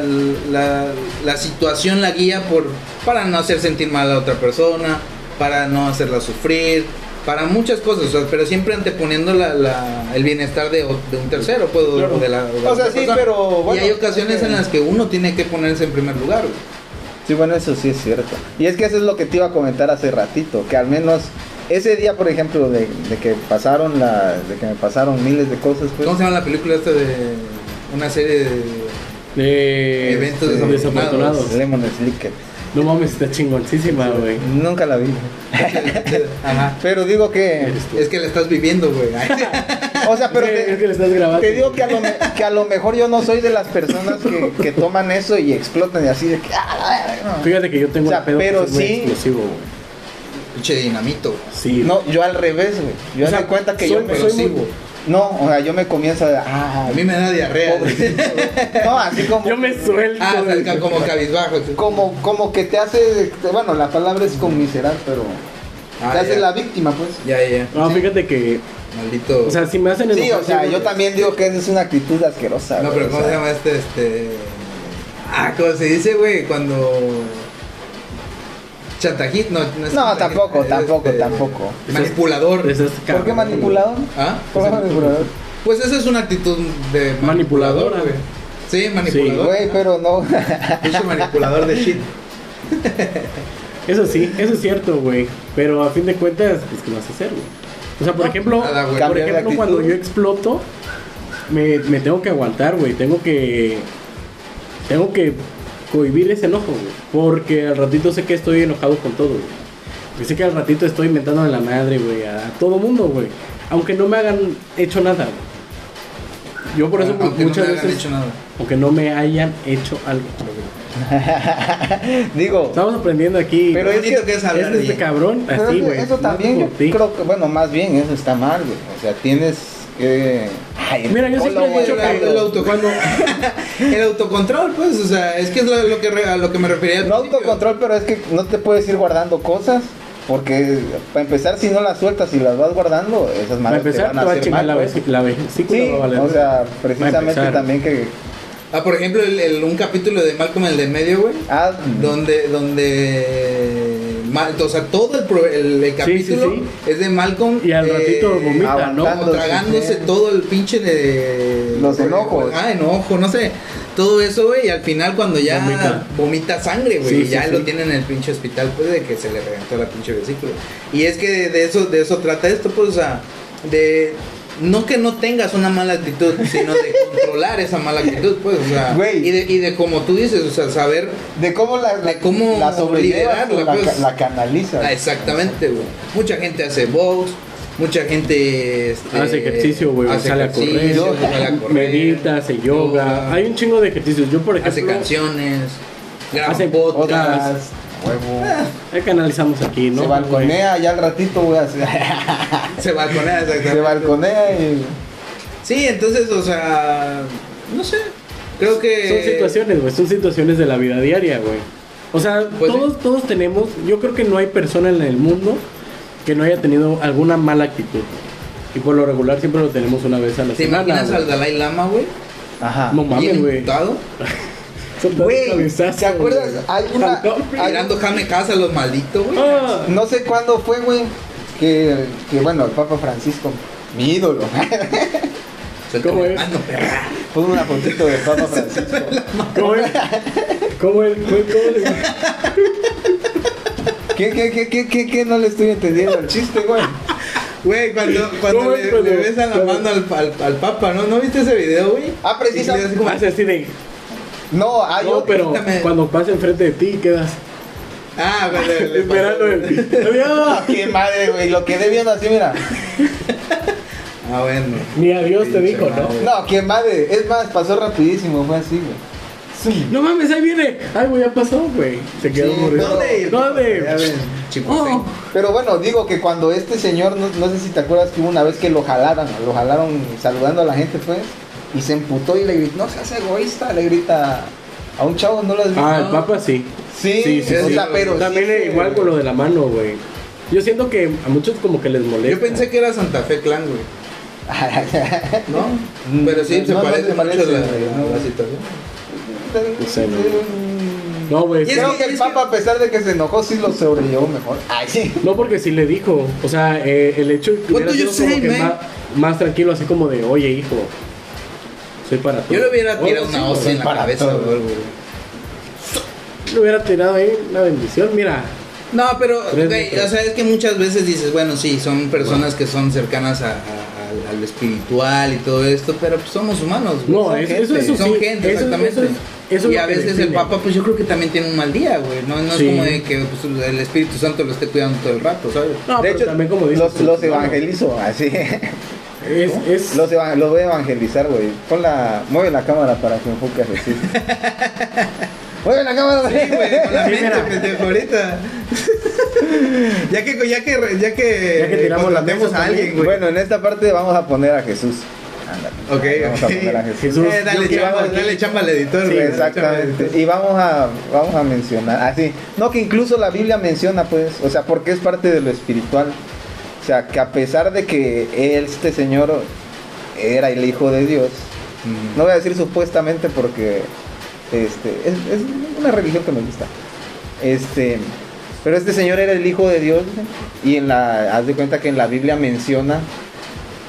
la, la situación la guía por para no hacer sentir mal a la otra persona, para no hacerla sufrir, para muchas cosas, o sea, pero siempre anteponiendo la, la- el bienestar de, un tercero, pues, o Claro. de la, de la O sea, sí, persona. pero, bueno, y hay ocasiones que- en las que uno tiene que ponerse en primer lugar, güey. Sí, bueno, eso sí es cierto. Y es que eso es lo que te iba a comentar hace ratito, que al menos ese día, por ejemplo, de, de que pasaron la, de que me pasaron miles de cosas, pues. ¿Cómo se llama la película esta de una serie de... De Eventos este, desafortunados. Lemon Slicker. No mames, está chingoncísima, güey. Nunca la vi. [laughs] Ajá. Pero digo que. Es que la estás viviendo, güey. [laughs] o sea, pero te, es que le estás grabando. te digo que a, lo, me- que a lo mejor yo no soy de las personas que, que toman eso y explotan y así de que. "Ah, no". Fíjate que yo tengo O sea, un pedo pero que es muy sí- explosivo, güey. Pinche dinamito. Sí. No, yo al revés, güey. Yo O sea, me cuenta que soy- yo me soy soy muy- No, o sea, yo me comienzo a. Ah, A mí me da diarrea. No, así como. Yo me suelto. Ah, salga como cabizbajo. Como, como que te hace. Bueno, la palabra es conmiserar, pero. Ah, te hace la víctima, pues. Ya, ya, ya. No, fíjate que Maldito. O sea, si me hacen Sí, enojar, o sea, sí, yo también digo que esa es una actitud asquerosa. no, pero o ¿cómo se llama este? Este. Ah, ¿cómo se dice, güey? Cuando. Chantajit, no, no es No, chantajista, tampoco, es tampoco, este, tampoco. Manipulador. Ese es ¿Por qué manipulador? ¿Ah? ¿Por qué manipulador? Pues esa es una actitud de Manipuladora. güey. Sí, manipulador. Güey, pero no. [laughs] Pinche manipulador de shit. Eso sí, eso es cierto, güey. Pero a fin de cuentas, pues, ¿qué vas a hacer, güey? O sea, por No, ejemplo, nada, por ejemplo cuando yo exploto, me, me tengo que aguantar, güey. Tengo que. Tengo que cohibir ese enojo, güey. Porque al ratito sé que estoy enojado con todo, güey. Porque sé que al ratito estoy inventando a la madre, güey, a todo mundo, güey. Aunque no me hagan hecho nada, güey. Yo por eso Aunque muchas no me hayan veces. hecho nada. Aunque no me hayan hecho algo. [laughs] Digo, Estamos aprendiendo aquí. Pero Lo es que- que es es hablar de este bien. cabrón, pero así, es güey. eso No también yo creo que, bueno, más bien eso está mal, güey. O sea, tienes que... Ay, Mira, yo siempre he dicho que el auto- cuando [laughs] El autocontrol, pues, o sea, es que es lo, lo que, re- a lo que me refería No autocontrol, pero es que no te puedes ir guardando cosas. Porque para empezar, si no las sueltas y las vas guardando, esas para manos te empezar van te a va a hacer chingar la, mal. pues. la vesícula, Sí, va a valer. o sea, precisamente también que... Ah, por ejemplo, el, el- un capítulo de Malcolm el del medio, güey. Ah, Donde, donde, Mal- o sea, todo el, pro- el, el Sí, capítulo sí, es de Malcolm. Y al eh, ratito vomita, ¿no? tragándose Sí. todo el pinche de Los enojos. Ah, enojo, no sé. Todo eso, güey, y al final cuando ya Vomita. vomita, sangre, güey, Sí, y sí, ya sí. lo tienen en el pinche hospital, pues de que se le reventó la pinche vesícula. Y es que de, de eso de eso trata esto, pues, o sea, de no que no tengas una mala actitud, sino de [laughs] controlar esa mala actitud, pues, o sea, Güey. y de, y de como tú dices, o sea, saber de cómo la, la, de cómo la liberarla, la, pues. la canalizas. Ah, exactamente, güey. Mucha gente hace box, mucha gente este, Hace ejercicio, güey, hace sale a correr, ejercicio, sale a correr, medita, hace yoga. Hay un chingo de ejercicios. Yo, por hace ejemplo, canciones, graba hace podcast. Huevo. ahí canalizamos aquí, ¿no? se balconea ya al ratito, güey. [laughs] Se balconea, exactamente. se balconea y. Sí, entonces, o sea, no sé. Creo que Son situaciones, güey, son situaciones de la vida diaria, güey. O sea, Pues sí. todos, todos tenemos, yo creo que no hay persona en el mundo que no haya tenido alguna mala actitud. Y por lo regular siempre lo tenemos una vez a la ¿Te semana. imaginas güey. al Dalai Lama, güey? Ajá. No mames, Bien güey. [laughs] Güey, ¿te acuerdas? Hay una- Tirando jame casa los malditos, güey. Ah, No sé cuándo fue, güey. Que, que bueno, el Papa Francisco, mi ídolo. [laughs] ¿cómo es? Pon una fotito del Papa Francisco. ¿Cómo es? ¿Cómo es? ¿Cómo es? ¿Qué, qué, qué, qué, qué, qué? No le estoy entendiendo el chiste, güey. Güey, cuando, cuando ¿Cómo le, le besan la mano al, al, al papa, ¿no? ¿No viste ese video, güey? Ah, precisa- Y le hace como- Hace así de. No, hay No, pero quítame. cuando pasa enfrente de ti quedas Ah, güey, le, le esperando el. [laughs] Qué madre, güey. Lo quedé viendo así, mira. Ah, bueno. Ni adiós te dijo, ¿no? madre. No, qué madre. Es más, pasó rapidísimo. Fue así, güey. No mames, ahí viene. Ay, güey, ya pasó, güey. Se quedó Sí, muriendo. ¿Dónde? ¿Dónde? Ya ven, chipotén. Oh. Pero bueno, digo que cuando este señor, no, no sé si te acuerdas que hubo una vez que lo jalaron, lo jalaron saludando a la gente, pues, y se emputó y le gritó, no seas egoísta, le grita a un chavo, ¿no lo has visto? Ah, el papa sí. Sí, sí, sí, o sí. sea, pero También sí igual con lo de la mano, güey. Yo siento que a muchos como que les molesta. Yo pensé que era Santa Fe Clan, güey. [laughs] ¿No? Mm, Pero sí, se no, no parece se parece, mucho la, la situación. No sé, no. Güey. Y es Creo que- que el Papa, a pesar de que se enojó, sí lo sobrellevó mejor. Ay, sí. No, porque sí le dijo. O sea, eh, el hecho de que hubiera sido como que más, más tranquilo, así como de, oye, hijo, soy para ti. Yo le hubiera tirado una hostia hostia en la para cabeza, todo. güey. güey. Le hubiera tirado ahí una bendición, mira. No, pero, güey, o sea, es que muchas veces dices, bueno, sí, son personas que son cercanas a, a- al- al espiritual y todo esto, pero pues somos humanos, güey. No, Son es- gente, eso, eso son sí, gente, eso- exactamente. eso eso y a veces el. Papa, pues yo creo que también tiene un mal día, güey. No, no Sí. es como de que pues, el Espíritu Santo lo esté cuidando todo el rato, ¿sabes? No, de pero hecho, también como dices, los, los no, evangelizo, así. [laughs] Es, es, Los, los voy a evangelizar, güey. Pon la, mueve la cámara para que enfoque a Jesús. mueve la cámara, Sí, güey, con la mente, pendejo, ahorita. [laughs] ya que, ya que, ya que, Ya que tiramos la a alguien, güey. Bueno, en esta parte vamos a poner a Jesús. Ándale. Ok, Vamos ok. a poner a [laughs] Jesús. Eh, dale, chamba, dale chamba al editor, Sí, güey. exactamente. Y vamos a, vamos a mencionar, así, no que incluso la Biblia menciona, pues, o sea, porque es parte de lo espiritual. O sea, que a pesar de que este señor era el hijo de Dios, Mm. no voy a decir supuestamente porque este, es, es una religión que me gusta. Este, pero este señor era el hijo de Dios y en la, haz de cuenta que en la Biblia menciona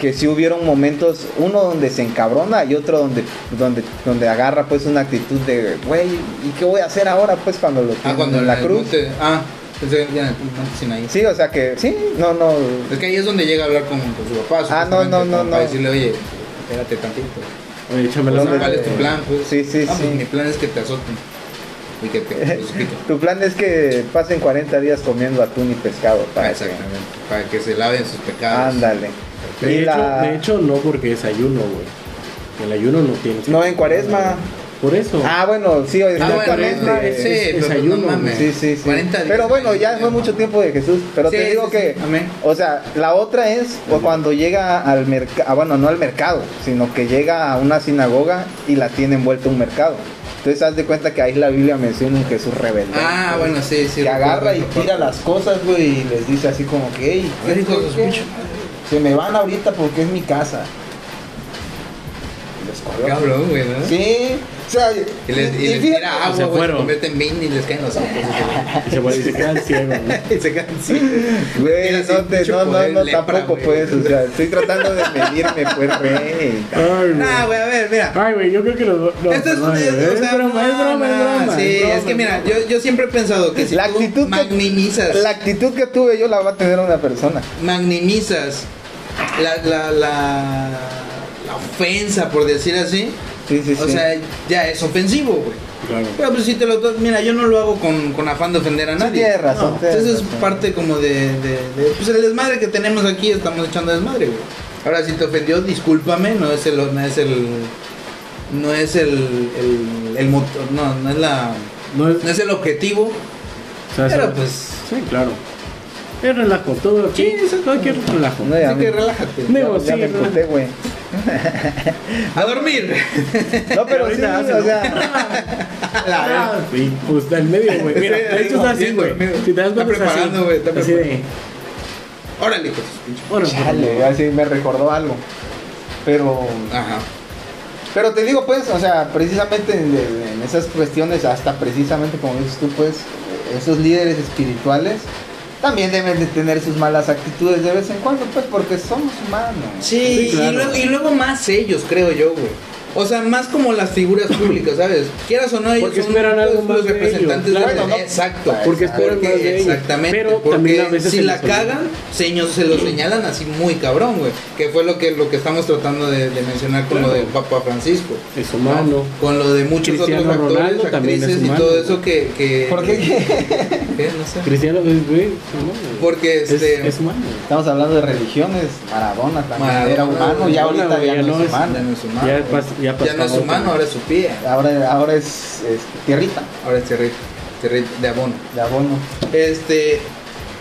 que sí hubieron momentos, uno donde se encabrona y otro donde, donde, donde agarra pues una actitud de, güey, ¿y qué voy a hacer ahora pues cuando lo Ah, cuando en la cruz? monte- ah, pensé que ya monte Sinaí. Sí, o sea que, sí, no, no, Es que ahí es donde llega a hablar con, con su papá. Ah, no, no, no, Para no. decirle, oye, espérate tantito. Oye, échamelo. ¿Dónde- ¿Cuál es tu plan? Pues? Sí, sí, Ah, pues, sí. mi plan es que te azoten. Y que te. [laughs] Tu plan es que pasen 40 días comiendo atún y pescado. Ah, Para que- Exactamente. Para que se laven sus pecados. Ándale. De hecho, la- de hecho, no porque es ayuno, güey. El ayuno no tiene. No, en cuaresma. Por eso. Ah, bueno, sí, Ah, bueno, exactamente. es- sí, es pero ayuno, no mames. Sí, sí, sí. 40 días Pero bueno, ya fue mucho tiempo de Jesús. Pero Sí, te digo sí, que. Amén. o sea, la otra es cuando llega al mercado, bueno, no al mercado, sino que llega a una sinagoga y la tiene envuelta un mercado. Entonces, haz de cuenta que ahí la Biblia menciona un Jesús rebelde. Ah, bueno, sí, sí. Que agarra y recuerdo, tira las cosas, güey, y les dice así como que, hey, qué? pinche Se me van ahorita porque es mi casa. Cabrón, güey, ¿no? Sí, sea, Y les, y les fíjate- tira se agua, se fueron. convierte en vino y les caen los ojos. Y se, y se quedan ciegos, ¿no? [laughs] y se quedan. Güey, no, tampoco güey. pues, o sea, estoy tratando de medirme, pues, güey. Ah, güey, a ver, mira. Ay, güey, yo creo que los no, Esto es, perdón, es- güey, o sea, es broma, es broma, es no, broma. Sí, es broma, es que mira, yo, yo siempre he pensado que si La tú actitud que- magnimizas, La actitud que tuve yo la va a tener una persona. magnimizas la, la, la, la ofensa, por decir así, Sí, sí, sí. o sea, ya es ofensivo, güey. Claro. Pero pues si te lo... Mira, yo no lo hago con, con afán de ofender a Sí, nadie. tienes razón, No, tienes entonces es parte como de, de, de- Pues el desmadre que tenemos aquí, estamos echando desmadre, güey. Ahora, si te ofendió, discúlpame, no es el... No es el... No es el... el, el motor, no, no es la... No es, No es el objetivo. o sea, Pero pues... Sí, claro. Es relajo, todo aquí. Sí, aquí es relajo. No, ya Así me- que relájate. Digo, ya sí, me ¿no? emputé, güey. [laughs] A dormir. No, pero sí, o sea, [laughs] Ah, sí, pues en medio, güey. Mira, de hecho digo, es así, bien güey. Si te das Está cuenta, es así. preparando, güey, está Así de. Órale, hijos. pinche. Bueno, chale, así me recordó algo. Pero, Ajá. pero te digo, pues, o sea, precisamente en, en esas cuestiones, hasta precisamente como dices tú, pues, esos líderes espirituales también deben de tener sus malas actitudes de vez en cuando, pues, porque somos humanos. Sí, Sí, claro. y, luego, y luego más ellos, creo yo, güey. O sea, más como las figuras públicas, ¿sabes? Quieras o no, ellos Porque son esperan algo los más de representantes ellos, de claro, la- ¿no? Exacto. Porque esperan Porque- más de ellos. Exactamente. Pero porque también a veces si se la cagan, señor, se lo señalan así muy cabrón, güey. Que fue lo que, lo que estamos tratando de, de mencionar con lo Claro. del Papa Francisco. Es humano. ¿no? Con lo de muchos Cristiano otros actores, Ronaldo también es actrices y humano. todo eso que... que ¿Por qué? [laughs] ¿Qué? No sé. Cristiano es, güey, es humano. güey. Porque Es, este... es humano. Estamos hablando de religiones, Maradona también Maradona, era humano, ya Maradona, ahorita ya, no es humano. ya no es humano. Ya, ya no es humano, ahora es su pie. Ahora, ahora es, es tierrita Ahora es terrible, terrible de abono. de abono. Este,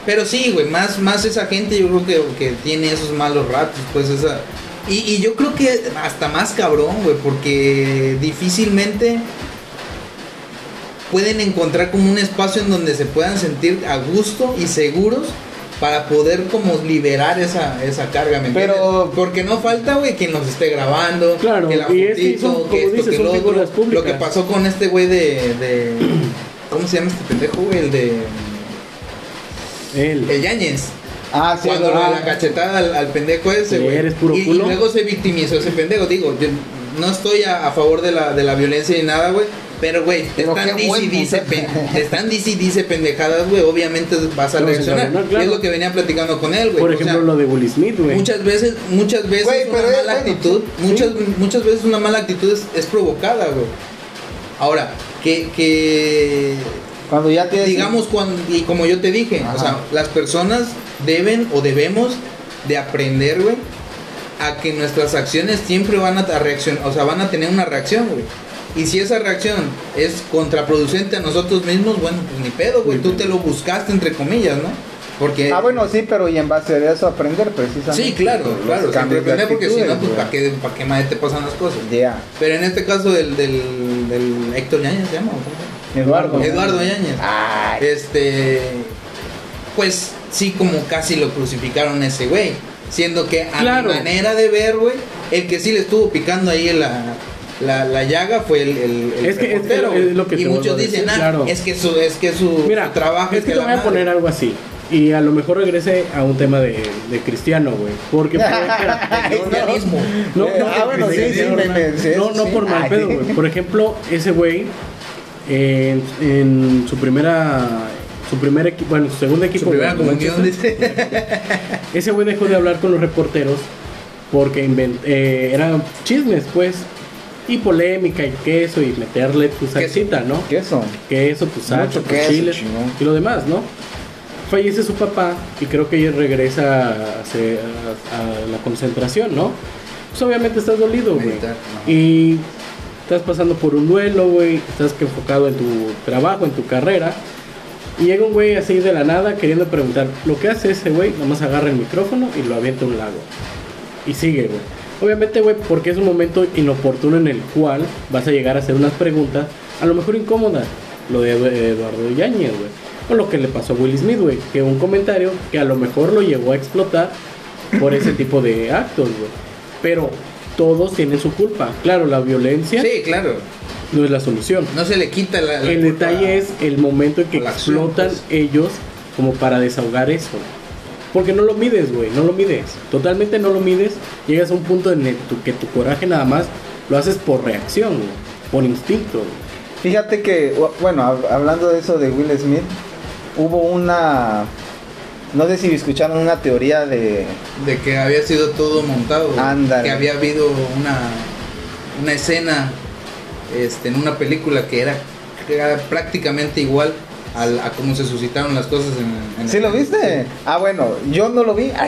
pero sí, güey, más, más esa gente yo creo que, que tiene esos malos ratos, pues esa... Y, y yo creo que hasta más cabrón, güey, porque difícilmente pueden encontrar como un espacio en donde se puedan sentir a gusto y seguros para poder como liberar esa, esa carga, ¿me entiendes? Pero- Porque no falta, güey, quien los esté grabando, Claro, que la que esto, dices, que lo otro. Lo que pasó con este güey de, de... [clears throat] ¿Cómo se llama este pendejo, güey? El de... Él. El Yañez. Ah, sí, Cuando verdad. la cachetada al, al pendejo ese, güey. eres puro y, y luego se victimizó ese pendejo. Digo, yo no estoy a, a favor de la, de la violencia ni nada, güey. Pero, güey, te están qué dice te están dice pendejadas, güey. Obviamente vas a a reaccionar. reaccionar, claro. Y es lo que venía platicando con él, güey. Por O ejemplo, sea, lo de Will Smith, güey. Muchas veces, muchas veces Güey, una mala bueno, actitud, sí. muchas, muchas veces una mala actitud es, es provocada, güey. Ahora, que, que Cuando ya tienes digamos cuando y como yo te dije, Ajá. o sea, las personas deben o debemos de aprender, güey, a que nuestras acciones siempre van a reaccionar, o sea, van a tener una reacción, güey. Y si esa reacción es contraproducente a nosotros mismos, bueno, pues ni pedo, güey, tú te lo buscaste entre comillas, ¿no? Porque Ah, bueno, sí, pero y en base a eso aprender precisamente. Sí, claro, claro, siempre aprender porque si no, pues para qué, pa' qué madre te pasan las cosas. Ya. Pero en este caso del, del, del Héctor Yañez se llama. Eduardo. Eduardo Yañez. Ay. Este. pues sí como casi lo crucificaron ese güey. Siendo que a Claro. mi manera de ver, güey, el que sí le estuvo picando ahí en la, la, la llaga fue el, el, el Es que- es lo que y muchos dicen, ah, claro. es que su, es que su, Mira, su trabajo es que te voy a poner algo así. Y a lo mejor regrese a un tema de, de cristiano, güey. Porque. [laughs] Cristianismo. No, no, no, por mal pedo, güey. Por ejemplo, ese güey, en, en su primera. Su primer equipo, bueno, su segundo equipo. Su primera comunión, dice. Ese güey dejó de hablar con los reporteros porque inven- eh, eran chismes, pues. Y polémica y queso y meterle tu salsita, ¿no? Queso. queso, tu salsa, tus chiles chingón. y lo demás, ¿no? Fallece su papá y creo que ella regresa a, hacer- a- a la concentración, ¿no? Pues obviamente estás dolido, güey. Meditar, ajá. Y estás pasando por un duelo, güey. Estás que enfocado en tu trabajo, en tu carrera. Y llega un güey así de la nada queriendo preguntar. Lo que hace ese güey, nomás agarra el micrófono y lo avienta a un lago. Y sigue, güey. Obviamente, güey, porque es un momento inoportuno en el cual vas a llegar a hacer unas preguntas, a lo mejor incómodas. Lo de Edu- Eduardo Yáñez, güey. O lo que le pasó a Will Smith, güey. Que un comentario que a lo mejor lo llegó a explotar por ese tipo de actos, güey. Pero todos tienen su culpa. Claro, la violencia Sí, claro. no es la solución. No se le quita la. la El culpa detalle es el momento en que acción, explotan pues. ellos como para desahogar eso. Porque no lo mides, güey, no lo mides. Totalmente no lo mides. Llegas a un punto en el tu- que tu coraje nada más lo haces por reacción, güey, por instinto. Fíjate que, bu- bueno, hab- hablando de eso de Will Smith, hubo una. No sé si escucharon una teoría de. De que había sido todo montado. güey. Ándale. Que había habido una, una escena este, en una película que era, que era prácticamente igual al- a cómo se suscitaron las cosas en, en ¿Sí el- lo viste? Ah, bueno, yo no lo vi. [laughs]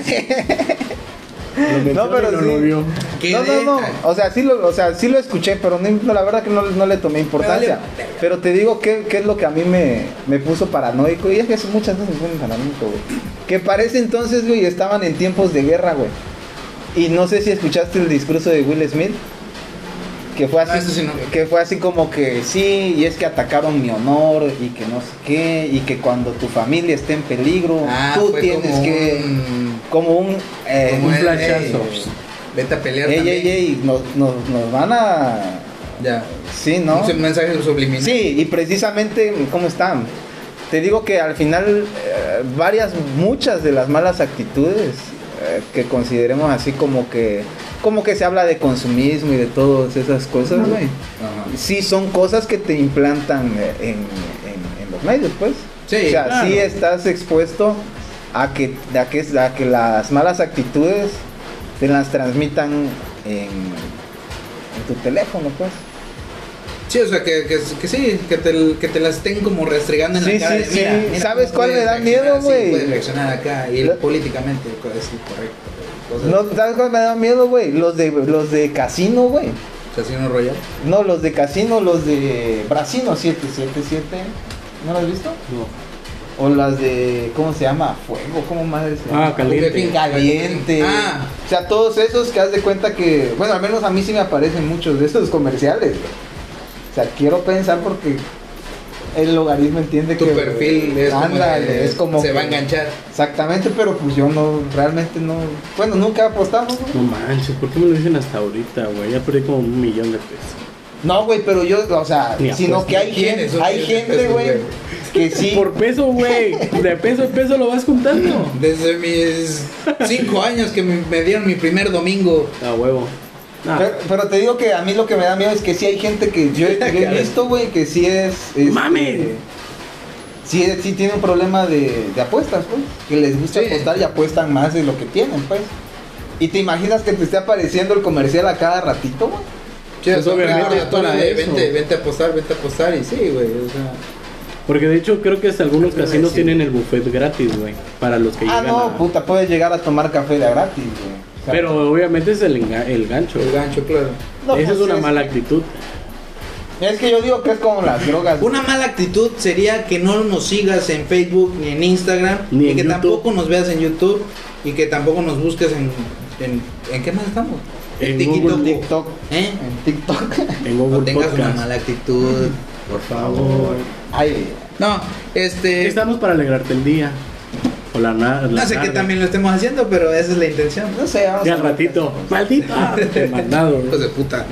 Menciona pero no sí. lo vio. ¿Qué No, no, no. O sea, sí lo, o sea, sí lo escuché, pero no, no, la verdad que no, no le tomé importancia. Pero te digo qué, qué es lo que a mí me, me puso paranoico. Y es que muchas veces me ponen paranoico, güey. Que parece entonces, güey, estaban en tiempos de guerra, güey. Y no sé si escuchaste el discurso de Will Smith. Que fue así, Ah, eso sí no. que fue así como que sí, y es que atacaron mi honor y que no sé qué, y que cuando tu familia esté en peligro, Ah, tú tienes como que, un- como un, eh, como un flashazo. ey, Vete a pelear Ey, también. ey, ey, nos, nos, nos van a... Ya. Sí, ¿no? Un mensaje subliminal. Sí, y precisamente, ¿cómo están? Te digo que al final, eh, varias, muchas de las malas actitudes eh, que consideremos así como que, como que se habla de consumismo y de todas esas cosas, güey. Sí, son cosas que te implantan eh, en, en- en los medios, pues. Sí, o sea, claro. sí estás expuesto a que, a que, a que las malas actitudes te las transmitan en, en tu teléfono, pues. Sí, o sea, que, que, que sí, que te, que te las estén como restregando en Sí, la cara. sí, de, sí. mira, mira ¿Sabes cuál me da miedo, güey? Puedes reaccionar acá y Lo- políticamente es correcto. No, ¿Sabes cuál me da miedo, güey? Los de, los de casino, güey. Casino Royal. No, los de casino, los de Brasino 777. ¿No lo has visto? No. O las de, ¿cómo se lla? Fuego, ¿cómo madre se llama? Ah, caliente. Caliente. Ah. O sea, todos esos que haz de cuenta que, bueno, al menos a mí sí me aparecen muchos de esos [laughs] comerciales, güey. O sea, quiero pensar porque el logaritmo entiende Tu que... perfil es como, Ándale, de- es como se va a enganchar. Exactamente, pero pues yo no, realmente no... Bueno, nunca apostamos, güey. No manches, ¿por qué me lo dicen hasta ahorita, güey? Ya perdí como un millón de pesos. No, güey, pero yo, o sea, Ni sino que hay ¿Quiénes gente, hay gente, pesos, güey, que sí. Por peso, güey. De peso en peso lo vas contando. Desde mis cinco años que me, me dieron mi primer domingo. A huevo. Ah, Pero, pero te digo que a mí lo que me da miedo es que sí hay gente que yo, [laughs] yo he visto, güey, que sí es. este, ¡Mames! Sí, sí tiene un problema de, de apuestas, pues. Que les gusta Sí. apostar y apuestan más de lo que tienen, pues. Y te imaginas que te esté apareciendo el comercial a cada ratito, güey. Sí, Pues obviamente es para de. Vente, vente a apostar, vente a apostar. Y sí, güey. O sea, Porque de hecho creo que hasta algunos casinos tienen el buffet gratis, güey. Para los que Ah, llegan no, a- puta, puedes llegar a tomar café de gratis, güey. Pero obviamente es el, el gancho. el gancho, claro. no, Esa pues, es una es- mala actitud. Es que yo digo que es como las drogas. Una mala actitud sería que no nos sigas en Facebook ni en Instagram Ni y en que YouTube. tampoco nos veas en YouTube y que tampoco nos busques en en, ¿en qué más estamos? En TikTok. Google, TikTok. ¿Eh? En TikTok. [laughs] En No Google tengas una Podcast. mala actitud, por favor. Ay, No, este Estamos para alegrarte el día. O la nada. No sé que también lo estemos haciendo, pero esa es la intención. No sé, vamos Y a al ratito, maldita, [laughs] te mandado. Hijos de puta.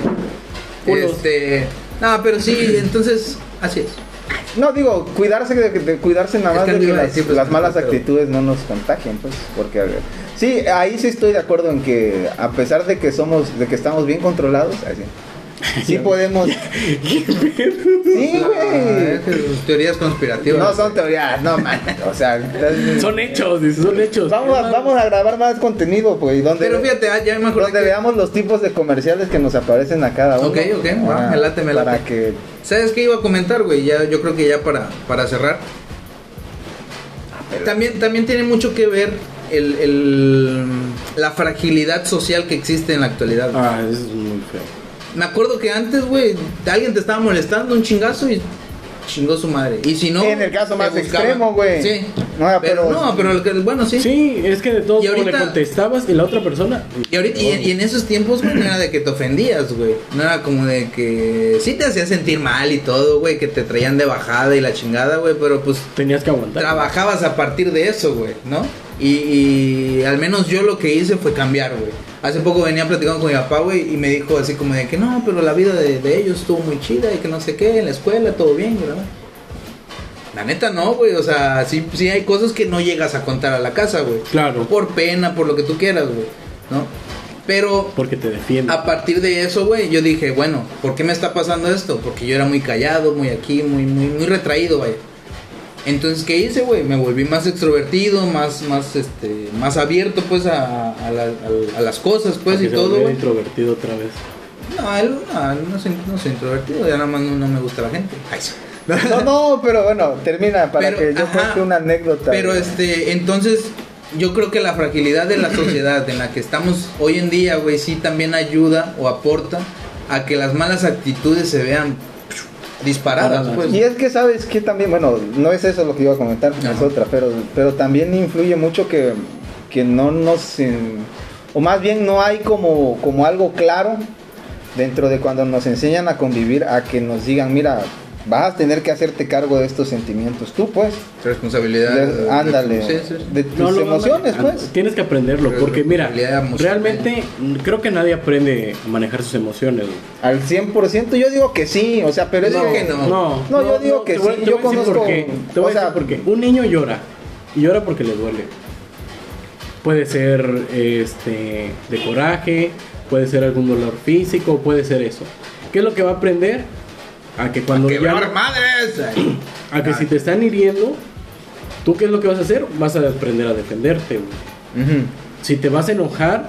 Este. No, pero sí, entonces, así es. No, digo, cuidarse de, de cuidarse nada Es más que de que las, decir, pues, las malas pero- actitudes no nos contagien, pues, porque a ver, sí, ahí sí estoy de acuerdo en que a pesar de que somos, de que estamos bien controlados, así, [laughs] sí podemos, sí, Ah, güey, sus teorías conspirativas. no son teorías, no man, o sea, Son hechos, dice, son hechos. vamos a, vamos a grabar más contenido, pues, donde, Pero fíjate, ah, ya me acordé donde que- veamos los tipos de comerciales que nos aparecen a cada uno, Ok, ok, me late, me para que, ¿Sabes qué iba a comentar, güey? Ya, yo creo que ya para, para cerrar. También, también tiene mucho que ver el, el- la fragilidad social que existe en la actualidad. Ah, eso es muy feo. Me acuerdo que antes, güey, alguien te estaba molestando un chingazo y chingó su madre. Y si no. En el caso más buscaba. extremo, güey. Sí. No, pero, pero- no, pero el que- bueno, sí. Sí, es que de todo Y como le ahorita- contestabas y la otra persona. Y, ahorita, y, y en esos tiempos, güey, no era de que te ofendías, güey. No era como de que sí te hacía sentir mal y todo, güey, que te traían de bajada y la chingada, güey, pero pues Tenías que aguantar. trabajabas a partir de eso, güey, ¿no? Y, y al menos yo lo que hice fue cambiar, güey. Hace poco venía platicando con mi papá, güey, y me dijo así como de que no, pero la vida de, de ellos estuvo muy chida y que no sé qué, en la escuela, todo bien, güey. La neta no, güey, o sea, sí, sí hay cosas que no llegas a contar a la casa, güey. Claro, Por pena, por lo que tú quieras, güey, ¿no? Pero porque te defiende. a partir de eso, güey, yo dije, bueno, ¿por qué me está pasando esto? Porque yo era muy callado, muy aquí, muy, muy, muy retraído, vaya. Entonces, ¿qué hice, güey? Me volví más extrovertido, más, más, este, más abierto, pues, a, a, la- a- a las cosas, pues, Porque y se todo, güey. introvertido otra vez. No, él, no, no soy, no soy introvertido, ya nada más no, no me gusta la gente. Ay, no, no, pero bueno, termina para Pero, que yo ajá, cuente una anécdota. Pero este, entonces, yo creo que la fragilidad de la sociedad en la que estamos hoy en día, güey, sí también ayuda o aporta a que las malas actitudes se vean disparadas, Paradas. pues. Y es que sabes que también, bueno, no es eso lo que iba a comentar, es otra, pero, pero también influye mucho que, que no nos, o más bien no hay como, como algo claro dentro de cuando nos enseñan a convivir, a que nos digan, mira, vas a tener que hacerte cargo de estos sentimientos, tú pues, Responsabilidad. de- ándale, Sí, sí. de tus No, emociones no, pues. Tienes que aprenderlo, Pero porque mira, realmente mm, creo que nadie aprende a manejar sus emociones. Al 100%, yo digo que sí, o sea, pero es No, que- no. No, No, yo digo que te voy- sí, te yo voy a decir conozco- Te voy o a decir sea- por qué. Un niño llora y llora porque le duele. Puede ser este de coraje, puede ser algún dolor físico, puede ser eso. ¿Qué es lo que va a aprender? A que cuando ya ¡Quebrar no- madres! [clears throat] a que si te están hiriendo, ¿tú qué es lo que vas a hacer? Vas a aprender a defenderte. güey. Si te vas a enojar,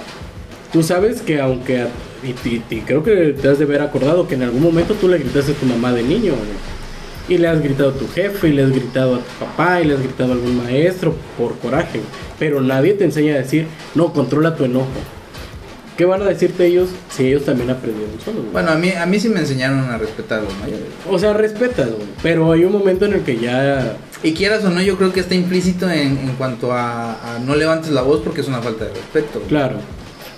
tú sabes que aunque... a- y, y- y creo que te has de haber acordado que en algún momento tú le gritaste a tu mamá de niño. güey. Y le has gritado a tu jefe, y le has gritado a tu papá, y le has gritado a algún maestro por coraje. Pero nadie te enseña a decir, no, controla tu enojo. ¿Qué van a decirte ellos si ellos también aprendieron solos? güey? Bueno, a mí, a mí sí me enseñaron a respetar a los mayores. O sea, respetas, güey. Pero hay un momento en el que ya... Y quieras o no, yo creo que está implícito en, en cuanto a, a no levantes la voz porque es una falta de respeto. güey. Claro.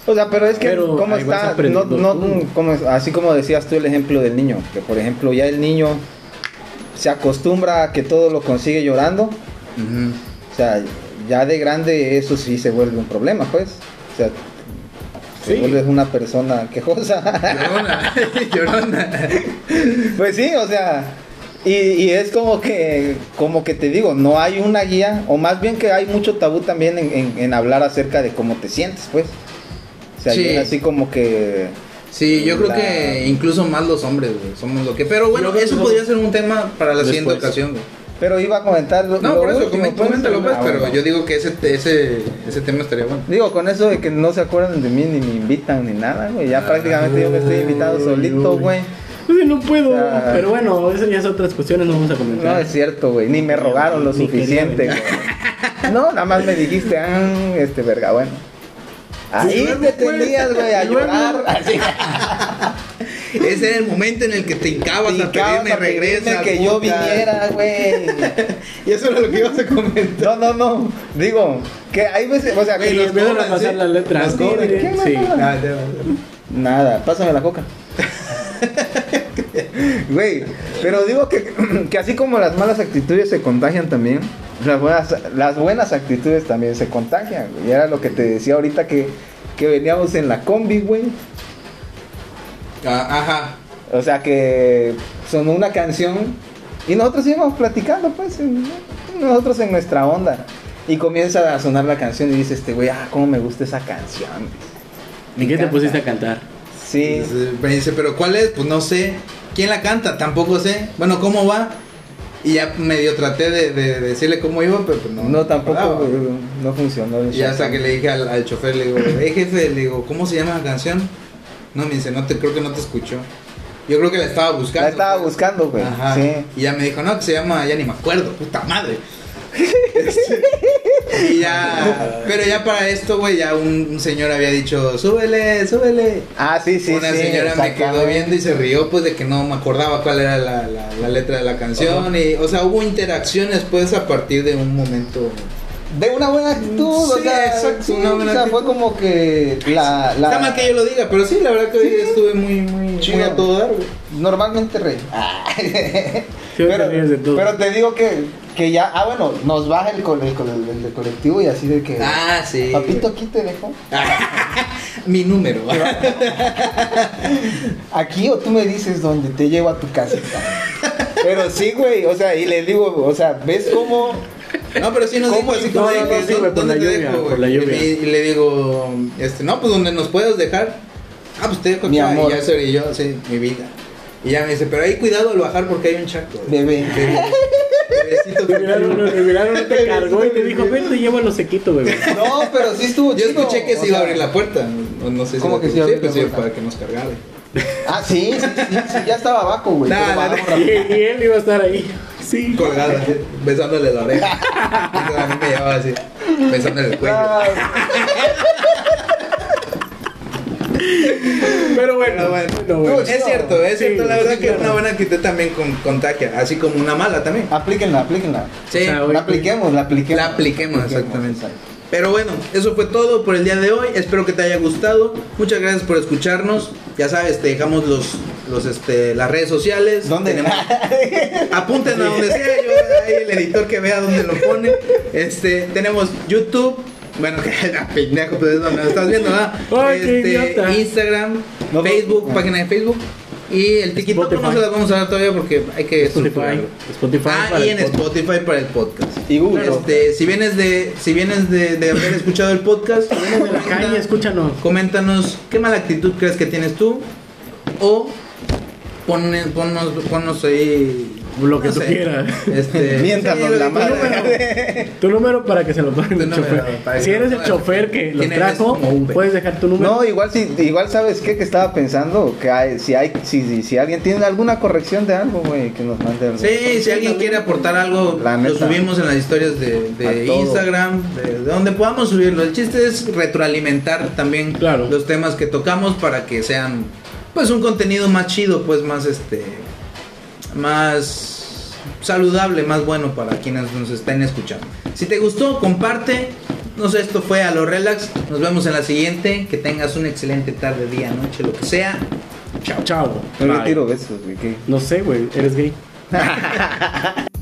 O sea, pero es que, Pero ¿cómo está? No, no, como, así como decías tú el ejemplo del niño, que por ejemplo ya el niño se acostumbra a que todo lo consigue llorando, o sea, ya de grande eso sí se vuelve un problema, pues. O sea, se Sí. vuelve una persona quejosa. Llorona, [laughs] llorona. pues sí, o sea, y, y es como que, como que te digo, no hay una guía, o más bien que hay mucho tabú también en, en- en hablar acerca de cómo te sientes, pues. O sea, Sí. así como que... Sí, yo creo que incluso más los hombres, güey, somos lo que... Pero bueno, Yo eso podría ser un tema para la siguiente ocasión, güey. Pero iba a comentar. lo- No, lo por eso, último, coméntalo, pues, Ah, pero bueno. yo digo que ese, ese, ese tema estaría bueno. Digo, con eso de que no se acuerdan de mí ni me invitan ni nada, güey. Ya Ah, prácticamente yo me estoy invitado solito, güey. Pues no puedo. O sea- pero bueno, eso ya es otras cuestiones, no vamos a comentar. No es cierto, güey. Ni me rogaron lo Ni suficiente, güey. No, nada más me dijiste, ah, este verga, bueno. Ahí luego, te tenías, güey, a llorar. Así. [laughs] Ese era el momento en el que te hincabas Y a pedirme cabas a pedirme regresa. que yo viniera, güey. [laughs] Y eso era lo que ibas a comentar. No, no, no. Digo, que hay veces, o sea, Güey, que Y los empiezan a cobran, pasar ¿sí? las letras. Cobran. Sí. ¿Qué, Sí. mamá? Ah. Nada, pásame la coca. [laughs] Güey, pero digo que, que así como las malas actitudes se contagian también, las buenas, las buenas actitudes también se contagian. Y era lo que te decía ahorita que, que veníamos en la combi, güey. Ah, ajá. O sea que sonó una canción y nosotros íbamos platicando, pues, en- nosotros en nuestra onda. Y comienza a sonar la canción y dice este güey, ah, cómo me gusta esa canción. ¿Y Me qué te pusiste a cantar? Sí. Me dice, pero ¿cuál es? Pues no sé. ¿Quién la canta? Tampoco sé. Bueno, ¿cómo va? Y ya medio traté de, de decirle cómo iba, pero pues no. No, tampoco no funcionó. Y hasta que le dije al, al chofer, le digo, hey jefe, le digo, ¿cómo se llama la canción? No, me dice, no te creo que no te escuchó. Yo creo que la estaba buscando. La estaba pues. buscando, güey. Ajá. Sí. Y ya me dijo, no, que se llama, ya ni me acuerdo, puta madre. [laughs] y ya, pero ya para esto, güey, ya un, un señor había dicho, súbele, súbele. Ah, sí, sí, Una sí, señora me quedó viendo y se rió, pues, de que no me acordaba cuál era la, la- la letra de la canción. Y, o sea, hubo interacciones, pues, a partir de un momento. De una buena actitud, o sea, exacto, sí, una buena o sea, actitud. fue como que la, la Está mal que yo lo diga, pero sí, la verdad que hoy Sí. estuve muy, muy, Chido. muy a todo dar, güey. normalmente rey. [laughs] Sí, pero, te pero digo que, que ya, ah bueno, nos baja el, el, colectivo y así de que Ah, sí. papito aquí te dejo. [laughs] Mi número. [laughs] Aquí o tú me dices dónde te llevo a tu casita. Pero sí, güey, o sea, y le digo, o sea, ¿ves cómo? No, pero sí nos dijo así como No, de no, que, sí, por ¿dónde la te lluvia, por la lluvia. Y, y le digo, este, no, pues donde nos puedas dejar. Ah, pues te dejo Mi amor. Y ya se yo, sí, mi vida. Y ya me dice, pero ahí cuidado al bajar porque hay un charco. Bebé. No te cargó y te dijo, ven, te llevo a los sequitos, bebé. No, pero sí estuvo Yo escuché que se iba a abrir la puerta. No, sé si ¿Cómo que se iba a abrir la sí, puerta? para que nos cargara. Ah, sí, sí, sí, sí, ya estaba abajo, güey. Nah, [laughs] y él iba a estar ahí. Sí. Colgada, besándole la oreja. Entonces a mí me llevaba así, besándole el cuello. Ah, Pero bueno, Pero bueno, no, bueno. es cierto, es Sí, cierto, la verdad sí, que claro. una buena actitud también con, contagia, así como una mala también. Aplíquenla, aplíquenla. Sí, O sea, La apliquemos, la apliquemos. la apliquemos exactamente. exacto. Pero bueno, eso fue todo por el día de hoy. Espero que te haya gustado. Muchas gracias por escucharnos. Ya sabes, te dejamos los, los este, las redes sociales. ¿Dónde? Tenemos- [laughs] Apunten a donde sea, yo ahí el editor que vea dónde lo pone. Este, tenemos YouTube. Bueno, [laughs] que la pendejo, pues es donde lo estás viendo, ¿verdad? [laughs] Ay, este. Instagram, No, no, Facebook, no. página de Facebook. Y el TikTok no se las vamos a dar todavía porque hay que Spotify. Spotify Ah, para y el en podcast. Spotify para el podcast. Y Google. Este, si vienes de, si vienes de, de haber escuchado el podcast, de la calle, escúchanos. coméntanos qué mala actitud crees que tienes tú o pon, ponnos, ponnos ahí Lo que no tú sé, quieras. Este, [laughs] Miéntanos sí, la tu madre. número. Tu número para que se lo paguen Tu el número, chofer. para Si eres lo el chofer que los ¿Quién eres? trajo, puedes dejar tu número. No, igual si, igual sabes qué que estaba pensando que hay, si hay, si, si, si alguien tiene alguna corrección de algo, güey, que nos mande algo. Sí, si alguien quiere aportar algo, lo subimos en las historias de, de. Instagram, de, de donde podamos subirlo. El chiste es retroalimentar también Claro. los temas que tocamos para que sean pues un contenido más chido, pues más este más saludable, más bueno para quienes nos estén escuchando. Si te gustó, comparte. No sé, esto fue a lo relax. Nos vemos en la siguiente. Que tengas una excelente tarde, día, noche, lo que sea. Chao. Chao. Yo le tiro besos, güey. ¿qué? No sé, güey. Eres gay. [laughs]